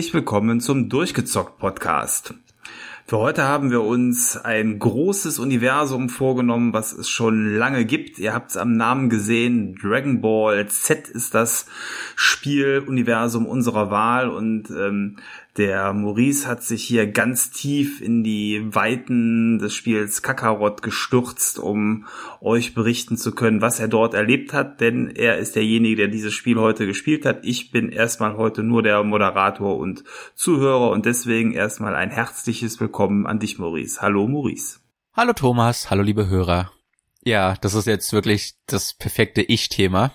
Herzlich willkommen zum Durchgezockt Podcast. Für heute haben wir uns ein großes Universum vorgenommen, was es schon lange gibt. Ihr habt es am Namen gesehen. Dragon Ball Z ist das Spieluniversum unserer Wahl und ähm, der Maurice hat sich hier ganz tief in die Weiten des Spiels Kakarot gestürzt, um euch berichten zu können, was er dort erlebt hat, denn er ist derjenige, der dieses Spiel heute gespielt hat. Ich bin erstmal heute nur der Moderator und Zuhörer und deswegen erstmal ein herzliches Willkommen an dich, Maurice. Hallo, Maurice. Hallo, Thomas. Hallo, liebe Hörer. Ja, das ist jetzt wirklich das perfekte Ich-Thema.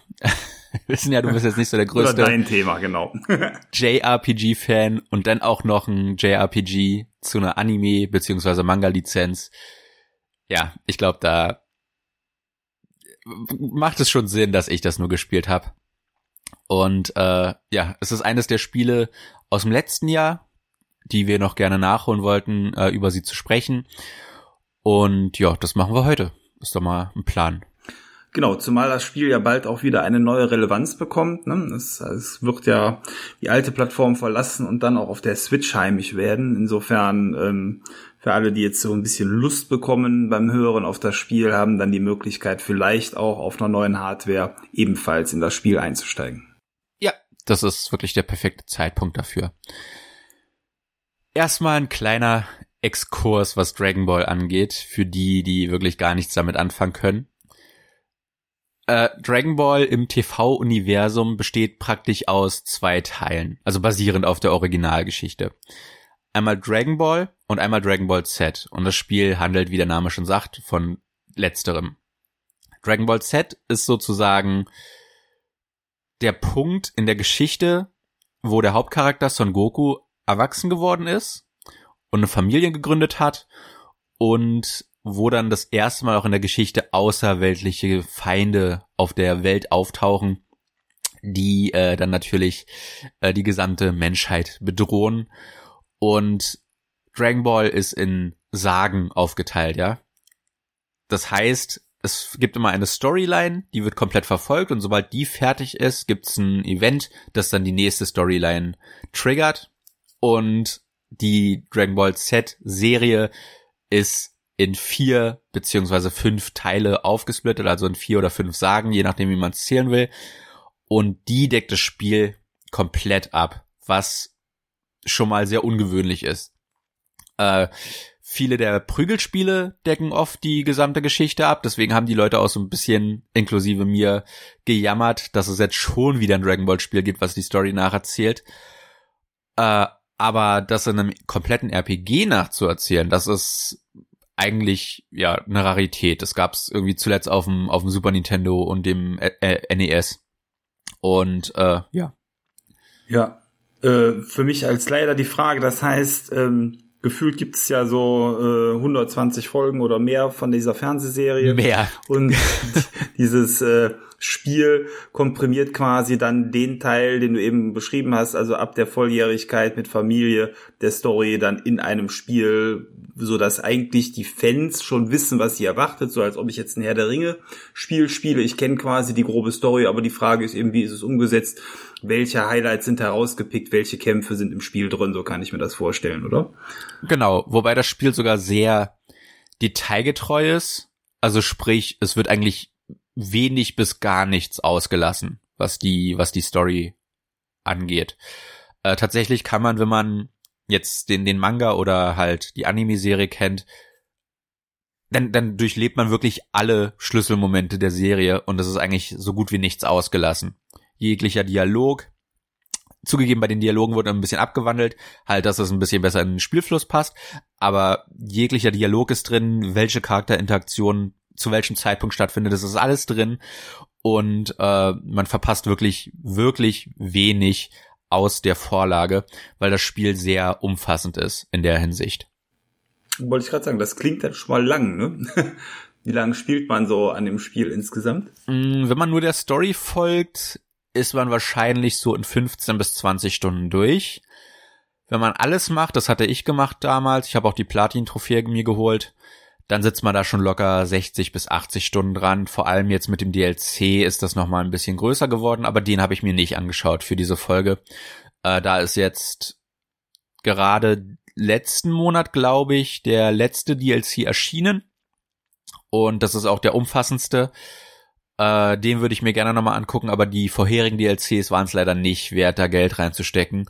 wissen ja, du bist jetzt nicht so der größte Oder dein Thema, genau. JRPG-Fan und dann auch noch ein JRPG zu einer Anime- beziehungsweise Manga-Lizenz. Ja, ich glaube, da macht es schon Sinn, dass ich das nur gespielt habe. Und äh, ja, es ist eines der Spiele aus dem letzten Jahr, die wir noch gerne nachholen wollten, äh, über sie zu sprechen. Und ja, das machen wir heute. Ist doch mal ein Plan. Genau, zumal das Spiel ja bald auch wieder eine neue Relevanz bekommt. Ne? Es, es wird ja die alte Plattform verlassen und dann auch auf der Switch heimisch werden. Insofern ähm, für alle, die jetzt so ein bisschen Lust bekommen beim Hören auf das Spiel, haben dann die Möglichkeit, vielleicht auch auf einer neuen Hardware ebenfalls in das Spiel einzusteigen. Ja, das ist wirklich der perfekte Zeitpunkt dafür. Erstmal ein kleiner Exkurs, was Dragon Ball angeht, für die, die wirklich gar nichts damit anfangen können. Äh, Dragon Ball im TV-Universum besteht praktisch aus zwei Teilen, also basierend auf der Originalgeschichte. Einmal Dragon Ball und einmal Dragon Ball Z. Und das Spiel handelt, wie der Name schon sagt, von letzterem. Dragon Ball Z ist sozusagen der Punkt in der Geschichte, wo der Hauptcharakter Son Goku erwachsen geworden ist und eine Familie gegründet hat und wo dann das erste Mal auch in der Geschichte außerweltliche Feinde auf der Welt auftauchen, die äh, dann natürlich äh, die gesamte Menschheit bedrohen. Und Dragon Ball ist in Sagen aufgeteilt, ja. Das heißt, es gibt immer eine Storyline, die wird komplett verfolgt und sobald die fertig ist, gibt's ein Event, das dann die nächste Storyline triggert. Und die Dragon Ball Z Serie ist in vier beziehungsweise fünf Teile aufgesplittet, also in vier oder fünf Sagen, je nachdem, wie man es zählen will. Und die deckt das Spiel komplett ab, was schon mal sehr ungewöhnlich ist. Äh, viele der Prügelspiele decken oft die gesamte Geschichte ab, deswegen haben die Leute auch so ein bisschen, inklusive mir, gejammert, dass es jetzt schon wieder ein Dragon Ball Spiel gibt, was die Story nacherzählt. Äh, aber das in einem kompletten RPG nachzuerzählen, das ist eigentlich ja eine Rarität. Das gab es irgendwie zuletzt auf dem auf dem Super Nintendo und dem äh, äh NES. Und äh, ja. Ja, äh, für mich als leider die Frage, das heißt, ähm, gefühlt gibt es ja so äh, 120 Folgen oder mehr von dieser Fernsehserie. Mehr. Und dieses äh, Spiel komprimiert quasi dann den Teil, den du eben beschrieben hast, also ab der Volljährigkeit mit Familie der Story dann in einem Spiel, so dass eigentlich die Fans schon wissen, was sie erwartet, so als ob ich jetzt ein Herr der Ringe Spiel spiele. Ich kenne quasi die grobe Story, aber die Frage ist eben, wie ist es umgesetzt? Welche Highlights sind herausgepickt? Welche Kämpfe sind im Spiel drin? So kann ich mir das vorstellen, oder? Genau, wobei das Spiel sogar sehr detailgetreu ist. Also sprich, es wird eigentlich wenig bis gar nichts ausgelassen, was die, was die Story angeht. Äh, tatsächlich kann man, wenn man jetzt den, den Manga oder halt die Anime-Serie kennt, dann, dann durchlebt man wirklich alle Schlüsselmomente der Serie und es ist eigentlich so gut wie nichts ausgelassen. Jeglicher Dialog, zugegeben bei den Dialogen wurde ein bisschen abgewandelt, halt, dass es ein bisschen besser in den Spielfluss passt, aber jeglicher Dialog ist drin, welche Charakterinteraktionen zu welchem Zeitpunkt stattfindet. Das ist alles drin und äh, man verpasst wirklich, wirklich wenig aus der Vorlage, weil das Spiel sehr umfassend ist in der Hinsicht. Wollte ich gerade sagen, das klingt dann schon mal lang, ne? Wie lange spielt man so an dem Spiel insgesamt? Mm, wenn man nur der Story folgt, ist man wahrscheinlich so in 15 bis 20 Stunden durch. Wenn man alles macht, das hatte ich gemacht damals, ich habe auch die Platin-Trophäe mir geholt, dann sitzt man da schon locker 60 bis 80 Stunden dran. Vor allem jetzt mit dem DLC ist das nochmal ein bisschen größer geworden, aber den habe ich mir nicht angeschaut für diese Folge. Äh, da ist jetzt gerade letzten Monat, glaube ich, der letzte DLC erschienen. Und das ist auch der umfassendste. Äh, den würde ich mir gerne nochmal angucken, aber die vorherigen DLCs waren es leider nicht wert, da Geld reinzustecken.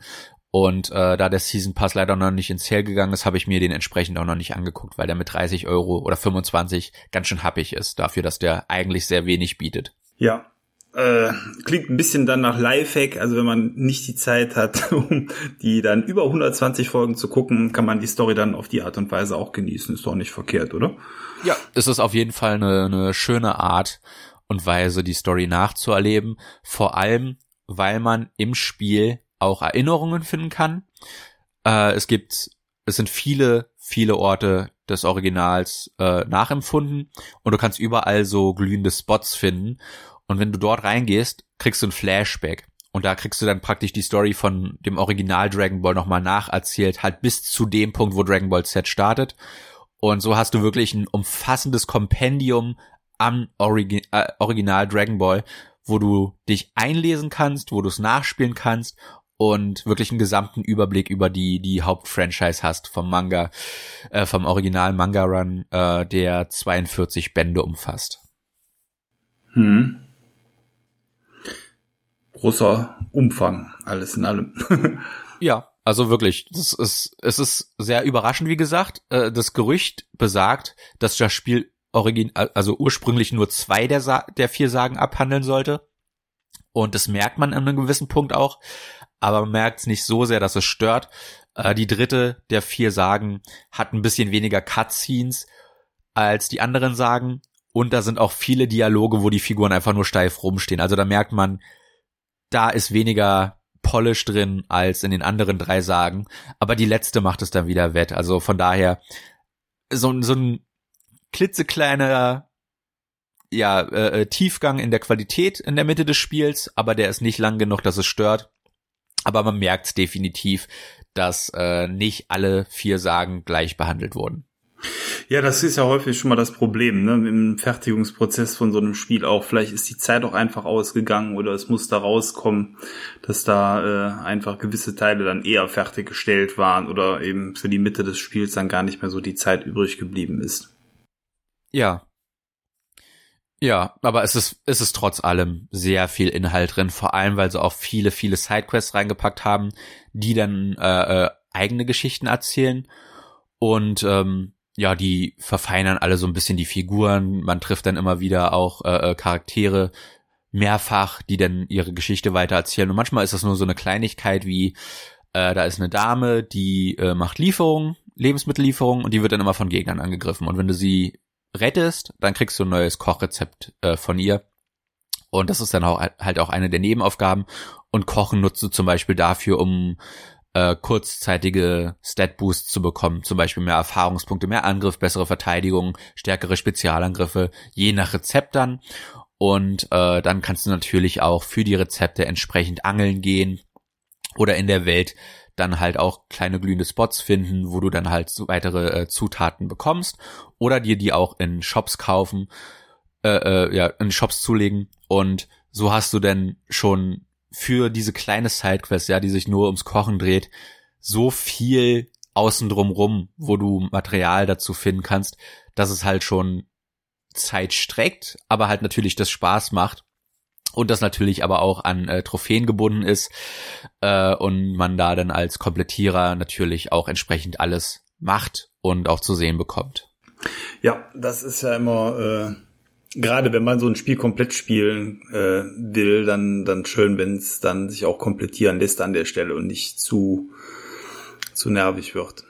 Und äh, da der Season Pass leider noch nicht ins Sale gegangen ist, habe ich mir den entsprechend auch noch nicht angeguckt, weil der mit 30 Euro oder 25 ganz schön happig ist, dafür, dass der eigentlich sehr wenig bietet. Ja, äh, klingt ein bisschen dann nach Lifehack, also wenn man nicht die Zeit hat, um die dann über 120 Folgen zu gucken, kann man die Story dann auf die Art und Weise auch genießen. Ist doch nicht verkehrt, oder? Ja, es ist auf jeden Fall eine, eine schöne Art und Weise, die Story nachzuerleben. Vor allem, weil man im Spiel auch Erinnerungen finden kann. Äh, es gibt, es sind viele, viele Orte des Originals äh, nachempfunden und du kannst überall so glühende Spots finden. Und wenn du dort reingehst, kriegst du ein Flashback. Und da kriegst du dann praktisch die Story von dem Original Dragon Ball nochmal nacherzählt, halt bis zu dem Punkt, wo Dragon Ball Z startet. Und so hast du wirklich ein umfassendes Kompendium am Origi äh, Original Dragon Ball, wo du dich einlesen kannst, wo du es nachspielen kannst und wirklich einen gesamten Überblick über die die Hauptfranchise hast vom Manga, äh, vom Original Manga Run, äh, der 42 Bände umfasst. Hm. Großer Umfang, alles in allem. ja, also wirklich, das ist, es ist sehr überraschend, wie gesagt. Äh, das Gerücht besagt, dass das Spiel origin, also ursprünglich nur zwei der, Sa der vier Sagen abhandeln sollte. Und das merkt man an einem gewissen Punkt auch aber man merkt es nicht so sehr, dass es stört. Äh, die dritte der vier Sagen hat ein bisschen weniger Cutscenes als die anderen Sagen und da sind auch viele Dialoge, wo die Figuren einfach nur steif rumstehen. Also da merkt man, da ist weniger Polish drin als in den anderen drei Sagen, aber die letzte macht es dann wieder wett. Also von daher so, so ein klitzekleiner ja, äh, äh, Tiefgang in der Qualität in der Mitte des Spiels, aber der ist nicht lang genug, dass es stört. Aber man merkt definitiv, dass äh, nicht alle vier Sagen gleich behandelt wurden. Ja, das ist ja häufig schon mal das Problem, ne? Im Fertigungsprozess von so einem Spiel auch. Vielleicht ist die Zeit auch einfach ausgegangen oder es muss da rauskommen, dass da äh, einfach gewisse Teile dann eher fertiggestellt waren oder eben für die Mitte des Spiels dann gar nicht mehr so die Zeit übrig geblieben ist. Ja, ja, aber es ist, es ist trotz allem sehr viel Inhalt drin, vor allem weil sie auch viele, viele Sidequests reingepackt haben, die dann äh, äh, eigene Geschichten erzählen. Und ähm, ja, die verfeinern alle so ein bisschen die Figuren. Man trifft dann immer wieder auch äh, äh Charaktere mehrfach, die dann ihre Geschichte weitererzählen. Und manchmal ist das nur so eine Kleinigkeit wie, äh, da ist eine Dame, die äh, macht Lieferungen, Lebensmittellieferungen und die wird dann immer von Gegnern angegriffen. Und wenn du sie rettest, dann kriegst du ein neues Kochrezept äh, von ihr. Und das ist dann auch halt auch eine der Nebenaufgaben. Und Kochen nutzt du zum Beispiel dafür, um äh, kurzzeitige Stat-Boosts zu bekommen. Zum Beispiel mehr Erfahrungspunkte, mehr Angriff, bessere Verteidigung, stärkere Spezialangriffe, je nach Rezept dann. Und äh, dann kannst du natürlich auch für die Rezepte entsprechend angeln gehen oder in der Welt dann halt auch kleine glühende Spots finden, wo du dann halt so weitere äh, Zutaten bekommst oder dir die auch in Shops kaufen, äh, äh, ja, in Shops zulegen. Und so hast du denn schon für diese kleine Sidequest, ja, die sich nur ums Kochen dreht, so viel außen drum rum, wo du Material dazu finden kannst, dass es halt schon Zeit streckt, aber halt natürlich das Spaß macht und das natürlich aber auch an äh, Trophäen gebunden ist äh, und man da dann als Komplettierer natürlich auch entsprechend alles macht und auch zu sehen bekommt. Ja, das ist ja immer äh, gerade wenn man so ein Spiel komplett spielen äh, will, dann dann schön, wenn es dann sich auch komplettieren lässt an der Stelle und nicht zu zu nervig wird.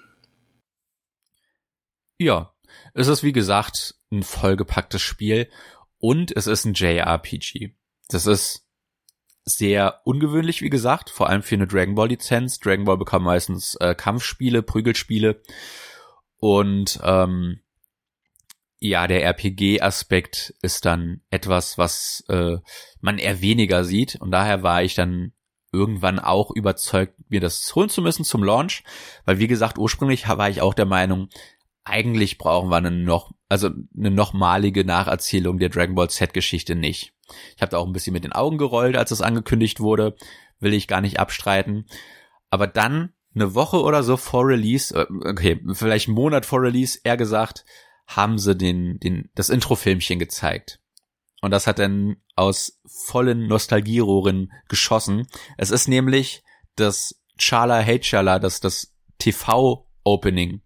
Ja, es ist wie gesagt ein vollgepacktes Spiel und es ist ein JRPG. Das ist sehr ungewöhnlich, wie gesagt, vor allem für eine Dragon Ball Lizenz. Dragon Ball bekam meistens äh, Kampfspiele, Prügelspiele und ähm, ja, der RPG-Aspekt ist dann etwas, was äh, man eher weniger sieht und daher war ich dann irgendwann auch überzeugt, mir das holen zu müssen zum Launch, weil wie gesagt, ursprünglich war ich auch der Meinung, eigentlich brauchen wir eine noch, also eine nochmalige Nacherzählung der Dragon Ball Z-Geschichte nicht. Ich habe da auch ein bisschen mit den Augen gerollt, als es angekündigt wurde, will ich gar nicht abstreiten. Aber dann eine Woche oder so vor Release, äh, okay, vielleicht einen Monat vor Release, eher gesagt, haben sie den, den, das Introfilmchen gezeigt. Und das hat dann aus vollen Nostalgierohren geschossen. Es ist nämlich das Chala Hate Chala, das, das TV-Opening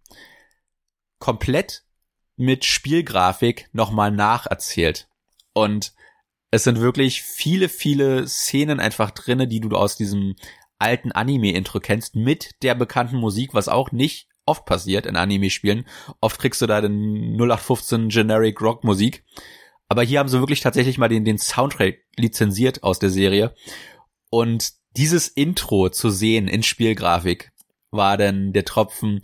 komplett mit Spielgrafik nochmal nacherzählt. Und es sind wirklich viele, viele Szenen einfach drinne, die du aus diesem alten Anime-Intro kennst, mit der bekannten Musik, was auch nicht oft passiert in Anime-Spielen. Oft kriegst du da den 0815 Generic Rock Musik. Aber hier haben sie wirklich tatsächlich mal den, den Soundtrack lizenziert aus der Serie. Und dieses Intro zu sehen in Spielgrafik war dann der Tropfen,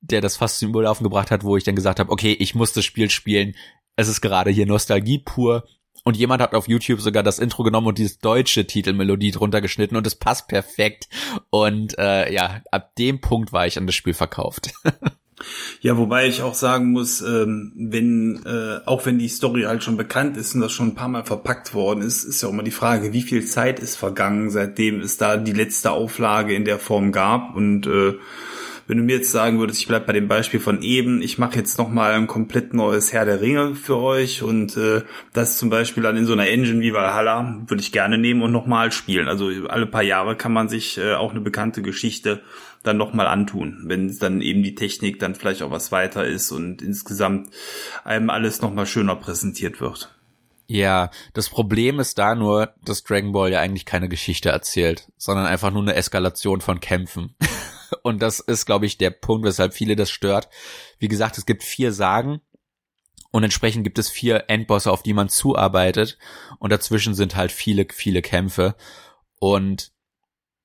der das fast zum Überlaufen gebracht hat, wo ich dann gesagt habe, okay, ich muss das Spiel spielen. Es ist gerade hier Nostalgie pur. Und jemand hat auf YouTube sogar das Intro genommen und dieses deutsche Titelmelodie drunter geschnitten und es passt perfekt. Und äh, ja, ab dem Punkt war ich an das Spiel verkauft. Ja, wobei ich auch sagen muss, ähm, wenn äh, auch wenn die Story halt schon bekannt ist und das schon ein paar Mal verpackt worden ist, ist ja auch immer die Frage, wie viel Zeit ist vergangen, seitdem es da die letzte Auflage in der Form gab und äh, wenn du mir jetzt sagen würdest, ich bleib bei dem Beispiel von eben, ich mache jetzt noch mal ein komplett neues Herr der Ringe für euch und äh, das zum Beispiel dann in so einer Engine wie Valhalla würde ich gerne nehmen und noch mal spielen. Also alle paar Jahre kann man sich äh, auch eine bekannte Geschichte dann noch mal antun, wenn dann eben die Technik dann vielleicht auch was weiter ist und insgesamt einem alles noch mal schöner präsentiert wird. Ja, das Problem ist da nur, dass Dragon Ball ja eigentlich keine Geschichte erzählt, sondern einfach nur eine Eskalation von Kämpfen. Und das ist, glaube ich, der Punkt, weshalb viele das stört. Wie gesagt, es gibt vier Sagen und entsprechend gibt es vier Endbosse, auf die man zuarbeitet. Und dazwischen sind halt viele, viele Kämpfe. Und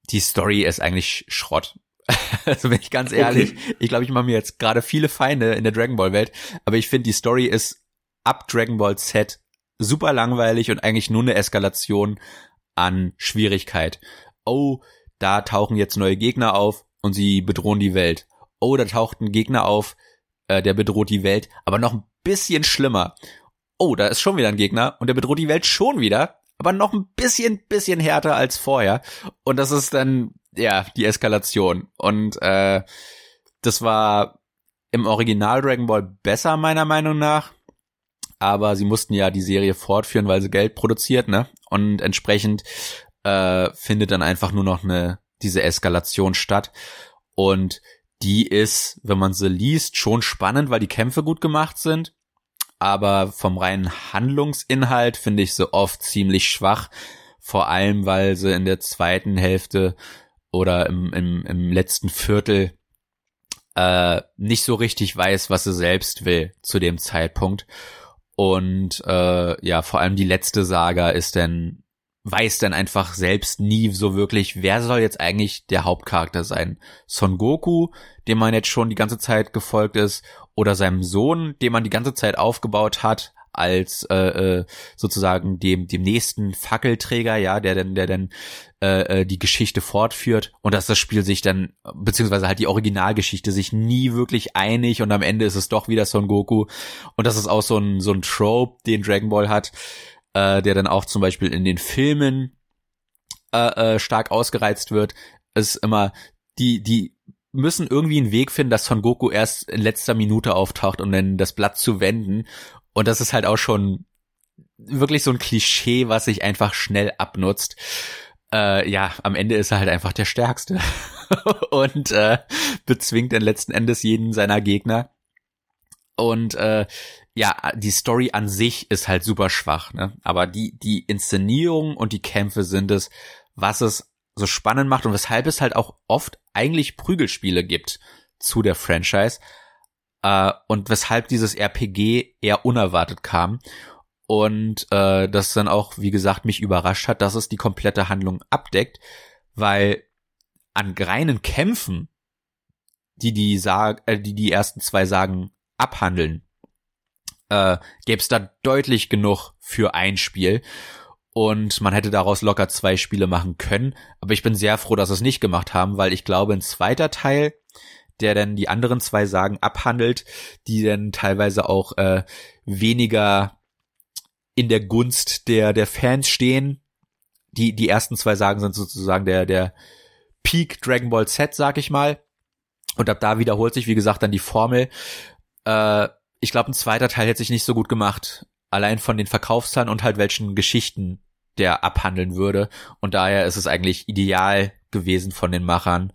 die Story ist eigentlich Schrott. also bin ich ganz ehrlich, okay. ich glaube, ich mache mir jetzt gerade viele Feinde in der Dragon Ball Welt, aber ich finde die Story ist ab Dragon Ball Z super langweilig und eigentlich nur eine Eskalation an Schwierigkeit. Oh, da tauchen jetzt neue Gegner auf und sie bedrohen die Welt. Oh, da taucht ein Gegner auf, äh, der bedroht die Welt, aber noch ein bisschen schlimmer. Oh, da ist schon wieder ein Gegner und der bedroht die Welt schon wieder, aber noch ein bisschen, bisschen härter als vorher. Und das ist dann, ja, die Eskalation. Und äh, das war im Original Dragon Ball besser, meiner Meinung nach. Aber sie mussten ja die Serie fortführen, weil sie Geld produziert, ne? Und entsprechend äh, findet dann einfach nur noch eine diese Eskalation statt. Und die ist, wenn man sie liest, schon spannend, weil die Kämpfe gut gemacht sind. Aber vom reinen Handlungsinhalt finde ich sie oft ziemlich schwach. Vor allem, weil sie in der zweiten Hälfte oder im, im, im letzten Viertel äh, nicht so richtig weiß, was sie selbst will zu dem Zeitpunkt. Und äh, ja, vor allem die letzte Saga ist dann weiß dann einfach selbst nie so wirklich, wer soll jetzt eigentlich der Hauptcharakter sein? Son Goku, dem man jetzt schon die ganze Zeit gefolgt ist, oder seinem Sohn, den man die ganze Zeit aufgebaut hat, als äh, äh, sozusagen dem dem nächsten Fackelträger, ja, der dann der dann äh, äh, die Geschichte fortführt. Und dass das Spiel sich dann beziehungsweise halt die Originalgeschichte sich nie wirklich einig und am Ende ist es doch wieder Son Goku. Und das ist auch so ein so ein Trope, den Dragon Ball hat, äh, der dann auch zum Beispiel in den Filmen äh, äh, stark ausgereizt wird, ist immer die die müssen irgendwie einen Weg finden, dass Son Goku erst in letzter Minute auftaucht, um dann das Blatt zu wenden. Und das ist halt auch schon wirklich so ein Klischee, was sich einfach schnell abnutzt. Äh, ja, am Ende ist er halt einfach der Stärkste und äh, bezwingt dann letzten Endes jeden seiner Gegner. Und äh, ja, die Story an sich ist halt super schwach, ne? Aber die, die Inszenierung und die Kämpfe sind es, was es so spannend macht und weshalb es halt auch oft eigentlich Prügelspiele gibt zu der Franchise. Äh, und weshalb dieses RPG eher unerwartet kam. Und äh, das dann auch, wie gesagt, mich überrascht hat, dass es die komplette Handlung abdeckt, weil an reinen Kämpfen, die die, Sag äh, die die ersten zwei Sagen abhandeln, äh, gäbe es da deutlich genug für ein Spiel. Und man hätte daraus locker zwei Spiele machen können. Aber ich bin sehr froh, dass sie es nicht gemacht haben, weil ich glaube, ein zweiter Teil, der dann die anderen zwei Sagen abhandelt, die dann teilweise auch äh, weniger in der Gunst der, der Fans stehen. Die, die ersten zwei Sagen sind sozusagen der, der Peak Dragon Ball Z, sag ich mal. Und ab da wiederholt sich, wie gesagt, dann die Formel. Äh, ich glaube, ein zweiter Teil hätte sich nicht so gut gemacht. Allein von den Verkaufszahlen und halt welchen Geschichten der abhandeln würde. Und daher ist es eigentlich ideal gewesen von den Machern,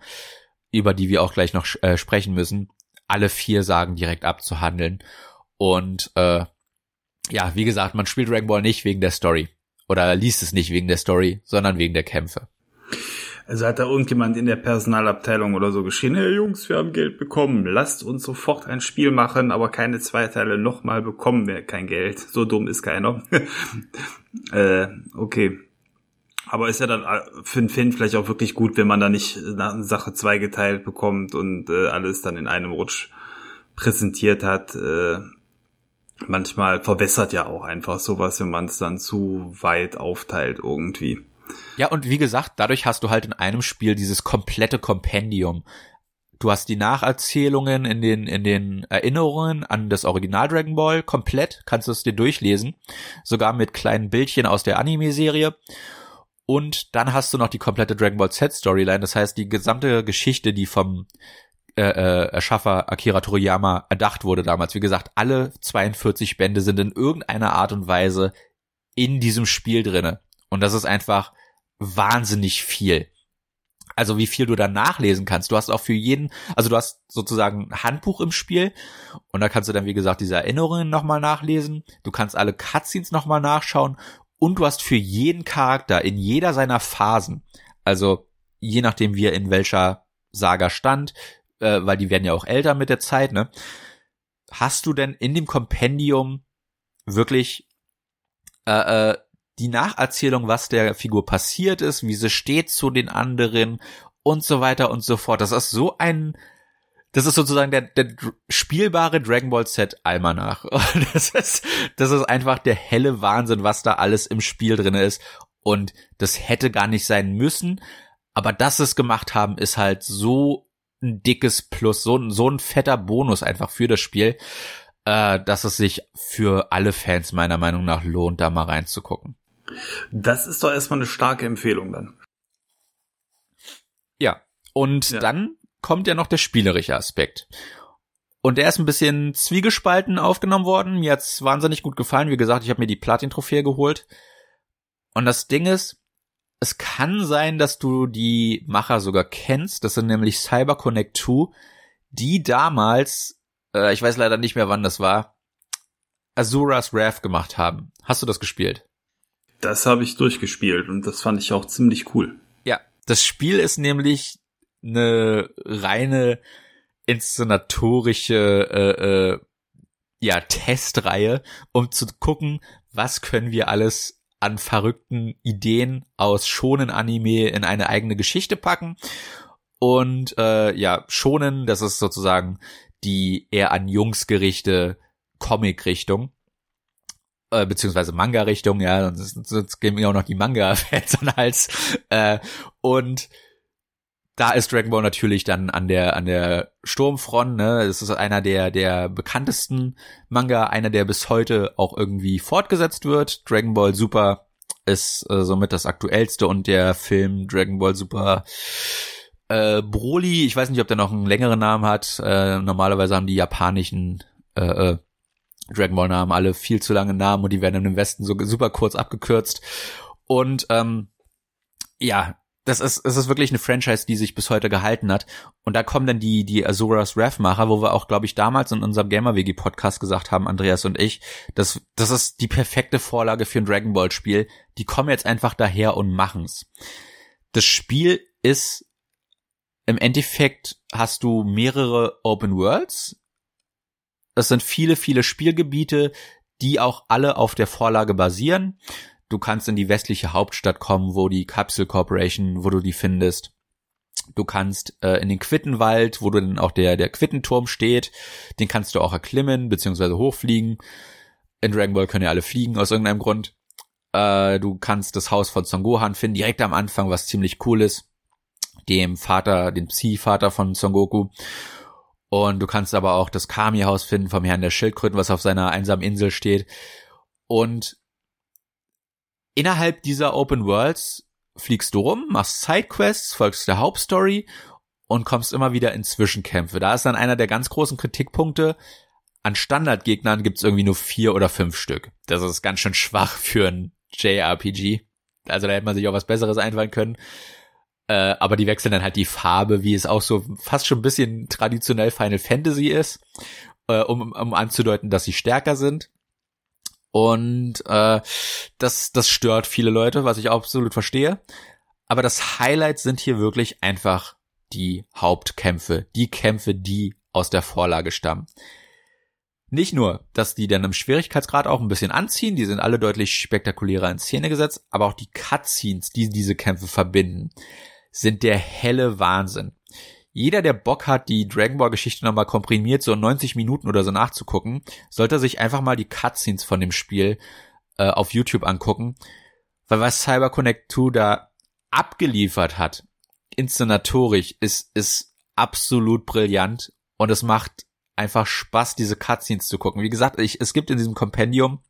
über die wir auch gleich noch äh, sprechen müssen, alle vier Sagen direkt abzuhandeln. Und äh, ja, wie gesagt, man spielt Dragon Ball nicht wegen der Story. Oder liest es nicht wegen der Story, sondern wegen der Kämpfe. Also hat da irgendjemand in der Personalabteilung oder so geschrien, hey Jungs, wir haben Geld bekommen, lasst uns sofort ein Spiel machen, aber keine zwei Teile nochmal bekommen wir kein Geld. So dumm ist keiner. äh, okay. Aber ist ja dann äh, für den Fan vielleicht auch wirklich gut, wenn man da nicht eine Sache zweigeteilt bekommt und äh, alles dann in einem Rutsch präsentiert hat. Äh, manchmal verwässert ja auch einfach sowas, wenn man es dann zu weit aufteilt irgendwie. Ja, und wie gesagt, dadurch hast du halt in einem Spiel dieses komplette Kompendium. Du hast die Nacherzählungen in den, in den Erinnerungen an das Original Dragon Ball komplett, kannst du es dir durchlesen. Sogar mit kleinen Bildchen aus der Anime-Serie. Und dann hast du noch die komplette Dragon Ball Z Storyline. Das heißt, die gesamte Geschichte, die vom äh, äh, Erschaffer Akira Toriyama erdacht wurde damals. Wie gesagt, alle 42 Bände sind in irgendeiner Art und Weise in diesem Spiel drinne. Und das ist einfach wahnsinnig viel. Also wie viel du da nachlesen kannst. Du hast auch für jeden, also du hast sozusagen ein Handbuch im Spiel und da kannst du dann, wie gesagt, diese Erinnerungen nochmal nachlesen. Du kannst alle Cutscenes nochmal nachschauen und du hast für jeden Charakter in jeder seiner Phasen, also je nachdem wie er in welcher Saga stand, äh, weil die werden ja auch älter mit der Zeit, ne? Hast du denn in dem Kompendium wirklich äh, äh, die Nacherzählung, was der Figur passiert ist, wie sie steht zu den anderen und so weiter und so fort. Das ist so ein, das ist sozusagen der, der spielbare Dragon Ball Z Almanach. Das ist, das ist einfach der helle Wahnsinn, was da alles im Spiel drin ist. Und das hätte gar nicht sein müssen. Aber dass sie es gemacht haben, ist halt so ein dickes Plus, so, so ein fetter Bonus einfach für das Spiel, äh, dass es sich für alle Fans meiner Meinung nach lohnt, da mal reinzugucken. Das ist doch erstmal eine starke Empfehlung dann. Ja. Und ja. dann kommt ja noch der spielerische Aspekt. Und der ist ein bisschen zwiegespalten aufgenommen worden. Mir hat's wahnsinnig gut gefallen. Wie gesagt, ich habe mir die Platin-Trophäe geholt. Und das Ding ist, es kann sein, dass du die Macher sogar kennst. Das sind nämlich CyberConnect 2, die damals, äh, ich weiß leider nicht mehr, wann das war, Azuras Wrath gemacht haben. Hast du das gespielt? Das habe ich durchgespielt und das fand ich auch ziemlich cool. Ja, das Spiel ist nämlich eine reine inszenatorische äh, äh, ja Testreihe, um zu gucken, was können wir alles an verrückten Ideen aus schonen Anime in eine eigene Geschichte packen. Und äh, ja, schonen, das ist sozusagen die eher an Jungs gerichte Comic-Richtung äh, beziehungsweise Manga-Richtung, ja, sonst, sonst gehen mir auch noch die Manga-Fans an Hals. Äh, und da ist Dragon Ball natürlich dann an der an der Sturmfront, ne? Das ist einer der der bekanntesten Manga, einer der bis heute auch irgendwie fortgesetzt wird. Dragon Ball Super ist äh, somit das aktuellste und der Film Dragon Ball Super äh, Broly, ich weiß nicht, ob der noch einen längeren Namen hat. Äh, normalerweise haben die japanischen äh, äh, Dragon Ball Namen alle viel zu lange Namen und die werden im Westen so super kurz abgekürzt. Und ähm, ja, das ist, es ist wirklich eine Franchise, die sich bis heute gehalten hat. Und da kommen dann die, die Azuras Wrath-Macher, wo wir auch, glaube ich, damals in unserem Gamer-WG-Podcast gesagt haben, Andreas und ich, das, das ist die perfekte Vorlage für ein Dragon Ball-Spiel. Die kommen jetzt einfach daher und machen's. Das Spiel ist im Endeffekt hast du mehrere Open Worlds, es sind viele, viele Spielgebiete, die auch alle auf der Vorlage basieren. Du kannst in die westliche Hauptstadt kommen, wo die Capsule Corporation, wo du die findest. Du kannst äh, in den Quittenwald, wo du dann auch der, der Quittenturm steht, den kannst du auch erklimmen, beziehungsweise hochfliegen. In Dragon Ball können ja alle fliegen, aus irgendeinem Grund. Äh, du kannst das Haus von Son Gohan finden, direkt am Anfang, was ziemlich cool ist. Dem Vater, dem Psi-Vater von Son Goku. Und du kannst aber auch das Kami-Haus finden vom Herrn der Schildkröten, was auf seiner einsamen Insel steht. Und innerhalb dieser Open Worlds fliegst du rum, machst Sidequests, folgst der Hauptstory und kommst immer wieder in Zwischenkämpfe. Da ist dann einer der ganz großen Kritikpunkte. An Standardgegnern gibt's irgendwie nur vier oder fünf Stück. Das ist ganz schön schwach für ein JRPG. Also da hätte man sich auch was Besseres einfallen können. Äh, aber die wechseln dann halt die Farbe, wie es auch so fast schon ein bisschen traditionell Final Fantasy ist, äh, um, um anzudeuten, dass sie stärker sind. Und äh, das, das stört viele Leute, was ich absolut verstehe. Aber das Highlight sind hier wirklich einfach die Hauptkämpfe, die Kämpfe, die aus der Vorlage stammen. Nicht nur, dass die dann im Schwierigkeitsgrad auch ein bisschen anziehen, die sind alle deutlich spektakulärer in Szene gesetzt, aber auch die Cutscenes, die diese Kämpfe verbinden, sind der helle Wahnsinn. Jeder, der Bock hat, die Dragon Ball Geschichte nochmal komprimiert, so 90 Minuten oder so nachzugucken, sollte sich einfach mal die Cutscenes von dem Spiel äh, auf YouTube angucken, weil was Cyber Connect 2 da abgeliefert hat, inszenatorisch, ist, ist absolut brillant und es macht einfach Spaß, diese Cutscenes zu gucken. Wie gesagt, ich, es gibt in diesem Kompendium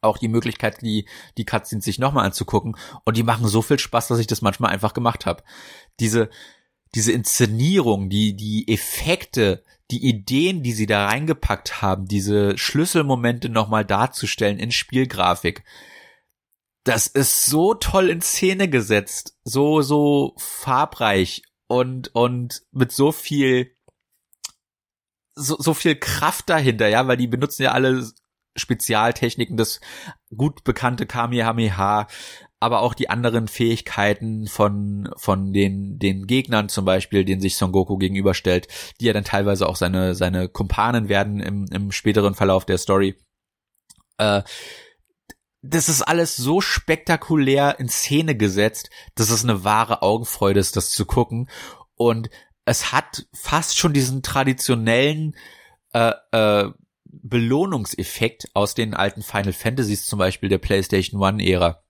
auch die Möglichkeit, die, die Cutscenes sich nochmal anzugucken und die machen so viel Spaß, dass ich das manchmal einfach gemacht habe. Diese, diese Inszenierung, die, die Effekte, die Ideen, die sie da reingepackt haben, diese Schlüsselmomente nochmal darzustellen in Spielgrafik, das ist so toll in Szene gesetzt, so, so farbreich und, und mit so viel so, so viel Kraft dahinter, ja, weil die benutzen ja alle Spezialtechniken, das gut bekannte Kamehameha, aber auch die anderen Fähigkeiten von, von den, den Gegnern zum Beispiel, denen sich Son Goku gegenüberstellt, die ja dann teilweise auch seine, seine Kumpanen werden im, im späteren Verlauf der Story. Äh, das ist alles so spektakulär in Szene gesetzt, dass es eine wahre Augenfreude ist, das zu gucken. Und es hat fast schon diesen traditionellen äh, äh, Belohnungseffekt aus den alten Final Fantasies, zum Beispiel der PlayStation One-Ära,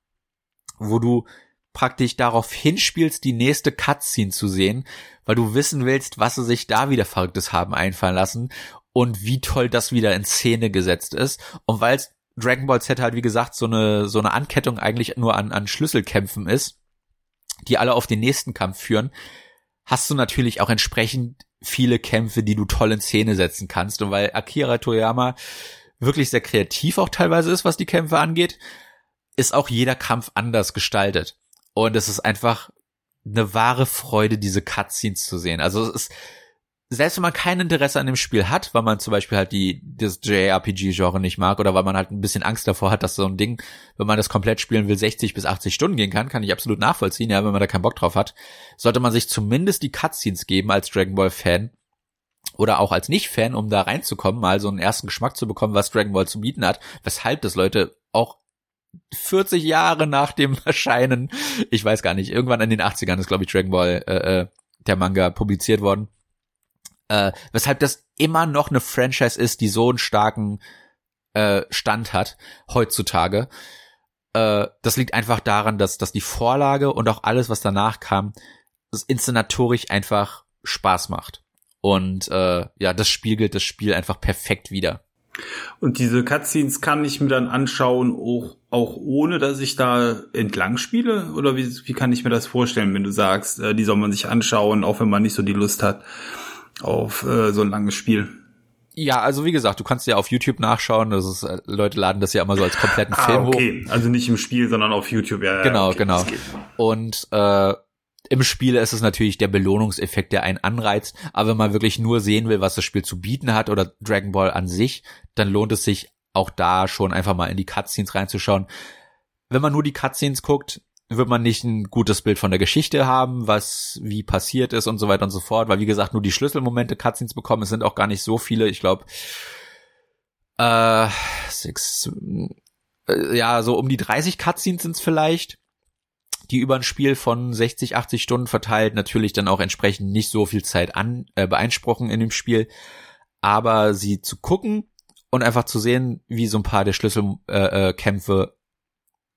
wo du praktisch darauf hinspielst, die nächste Cutscene zu sehen, weil du wissen willst, was sie sich da wieder Verrücktes haben einfallen lassen und wie toll das wieder in Szene gesetzt ist. Und weil Dragon Ball Z halt, wie gesagt, so eine, so eine Ankettung eigentlich nur an, an Schlüsselkämpfen ist, die alle auf den nächsten Kampf führen, hast du natürlich auch entsprechend viele Kämpfe, die du toll in Szene setzen kannst. Und weil Akira Toyama wirklich sehr kreativ auch teilweise ist, was die Kämpfe angeht, ist auch jeder Kampf anders gestaltet. Und es ist einfach eine wahre Freude, diese Cutscenes zu sehen. Also es ist, selbst wenn man kein Interesse an dem Spiel hat, weil man zum Beispiel halt die, das JRPG-Genre nicht mag oder weil man halt ein bisschen Angst davor hat, dass so ein Ding, wenn man das komplett spielen will, 60 bis 80 Stunden gehen kann, kann ich absolut nachvollziehen, ja, wenn man da keinen Bock drauf hat, sollte man sich zumindest die Cutscenes geben als Dragon Ball Fan oder auch als Nicht-Fan, um da reinzukommen, mal so einen ersten Geschmack zu bekommen, was Dragon Ball zu bieten hat, weshalb das Leute auch 40 Jahre nach dem Erscheinen, ich weiß gar nicht, irgendwann in den 80ern ist, glaube ich, Dragon Ball, äh, äh, der Manga publiziert worden äh, weshalb das immer noch eine Franchise ist, die so einen starken äh, Stand hat heutzutage. Äh, das liegt einfach daran, dass, dass die Vorlage und auch alles, was danach kam, das inszenatorisch einfach Spaß macht. Und äh, ja, das spiegelt das Spiel einfach perfekt wieder. Und diese Cutscenes kann ich mir dann anschauen, auch, auch ohne dass ich da entlang spiele? Oder wie, wie kann ich mir das vorstellen, wenn du sagst, äh, die soll man sich anschauen, auch wenn man nicht so die Lust hat? Auf äh, so ein langes Spiel. Ja, also wie gesagt, du kannst ja auf YouTube nachschauen. Das ist, äh, Leute laden das ja immer so als kompletten ah, Film okay. hoch. Also nicht im Spiel, sondern auf YouTube. Ja, genau, okay, genau. Und äh, im Spiel ist es natürlich der Belohnungseffekt, der einen anreizt. Aber wenn man wirklich nur sehen will, was das Spiel zu bieten hat oder Dragon Ball an sich, dann lohnt es sich auch da schon einfach mal in die Cutscenes reinzuschauen. Wenn man nur die Cutscenes guckt, wird man nicht ein gutes Bild von der Geschichte haben, was wie passiert ist und so weiter und so fort, weil wie gesagt nur die Schlüsselmomente Cutscenes bekommen. Es sind auch gar nicht so viele. Ich glaube, äh, six, äh, ja so um die 30 Cutscenes sind es vielleicht, die über ein Spiel von 60, 80 Stunden verteilt natürlich dann auch entsprechend nicht so viel Zeit an äh, beeinspruchen in dem Spiel, aber sie zu gucken und einfach zu sehen, wie so ein paar der Schlüsselkämpfe äh,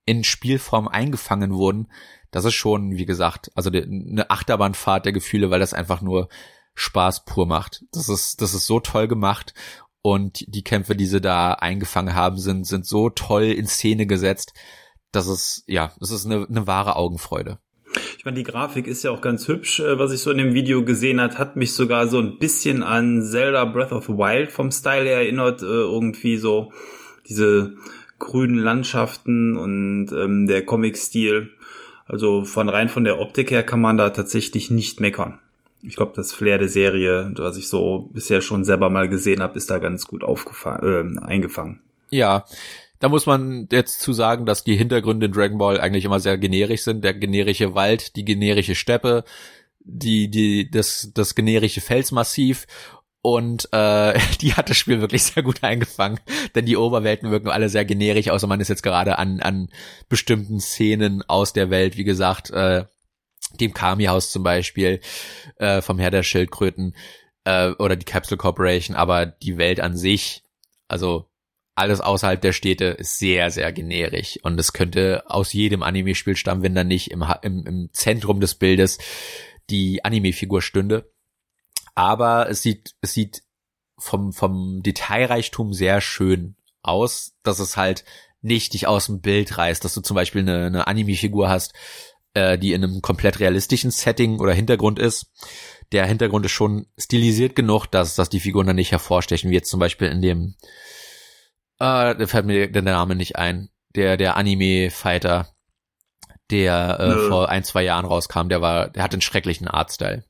in Spielform eingefangen wurden, das ist schon, wie gesagt, also eine Achterbahnfahrt der Gefühle, weil das einfach nur Spaß pur macht. Das ist, das ist so toll gemacht und die Kämpfe, die sie da eingefangen haben, sind, sind so toll in Szene gesetzt. Das ist, ja, das ist eine, eine wahre Augenfreude. Ich meine, die Grafik ist ja auch ganz hübsch, äh, was ich so in dem Video gesehen hat, hat mich sogar so ein bisschen an Zelda Breath of the Wild vom Style her erinnert, äh, irgendwie so diese grünen Landschaften und ähm, der Comic-Stil. Also von rein von der Optik her kann man da tatsächlich nicht meckern. Ich glaube, das Flair der Serie, was ich so bisher schon selber mal gesehen habe, ist da ganz gut aufgefangen, äh, eingefangen. Ja, da muss man jetzt zu sagen, dass die Hintergründe in Dragon Ball eigentlich immer sehr generisch sind. Der generische Wald, die generische Steppe, die, die, das, das generische Felsmassiv und äh, die hat das Spiel wirklich sehr gut eingefangen, denn die Oberwelten wirken alle sehr generisch, außer man ist jetzt gerade an, an bestimmten Szenen aus der Welt, wie gesagt, äh, dem Kami-Haus zum Beispiel, äh, vom Herr der Schildkröten äh, oder die Capsule Corporation, aber die Welt an sich, also alles außerhalb der Städte ist sehr, sehr generisch. Und es könnte aus jedem Anime-Spiel stammen, wenn da nicht im, im, im Zentrum des Bildes die Anime-Figur stünde. Aber es sieht, es sieht vom, vom Detailreichtum sehr schön aus, dass es halt nicht dich aus dem Bild reißt, dass du zum Beispiel eine, eine Anime-Figur hast, äh, die in einem komplett realistischen Setting oder Hintergrund ist. Der Hintergrund ist schon stilisiert genug, dass, dass die Figuren dann nicht hervorstechen, wie jetzt zum Beispiel in dem äh, da fällt mir der Name nicht ein. Der, der Anime-Fighter, der äh, vor ein, zwei Jahren rauskam, der war, der hat einen schrecklichen Artstyle.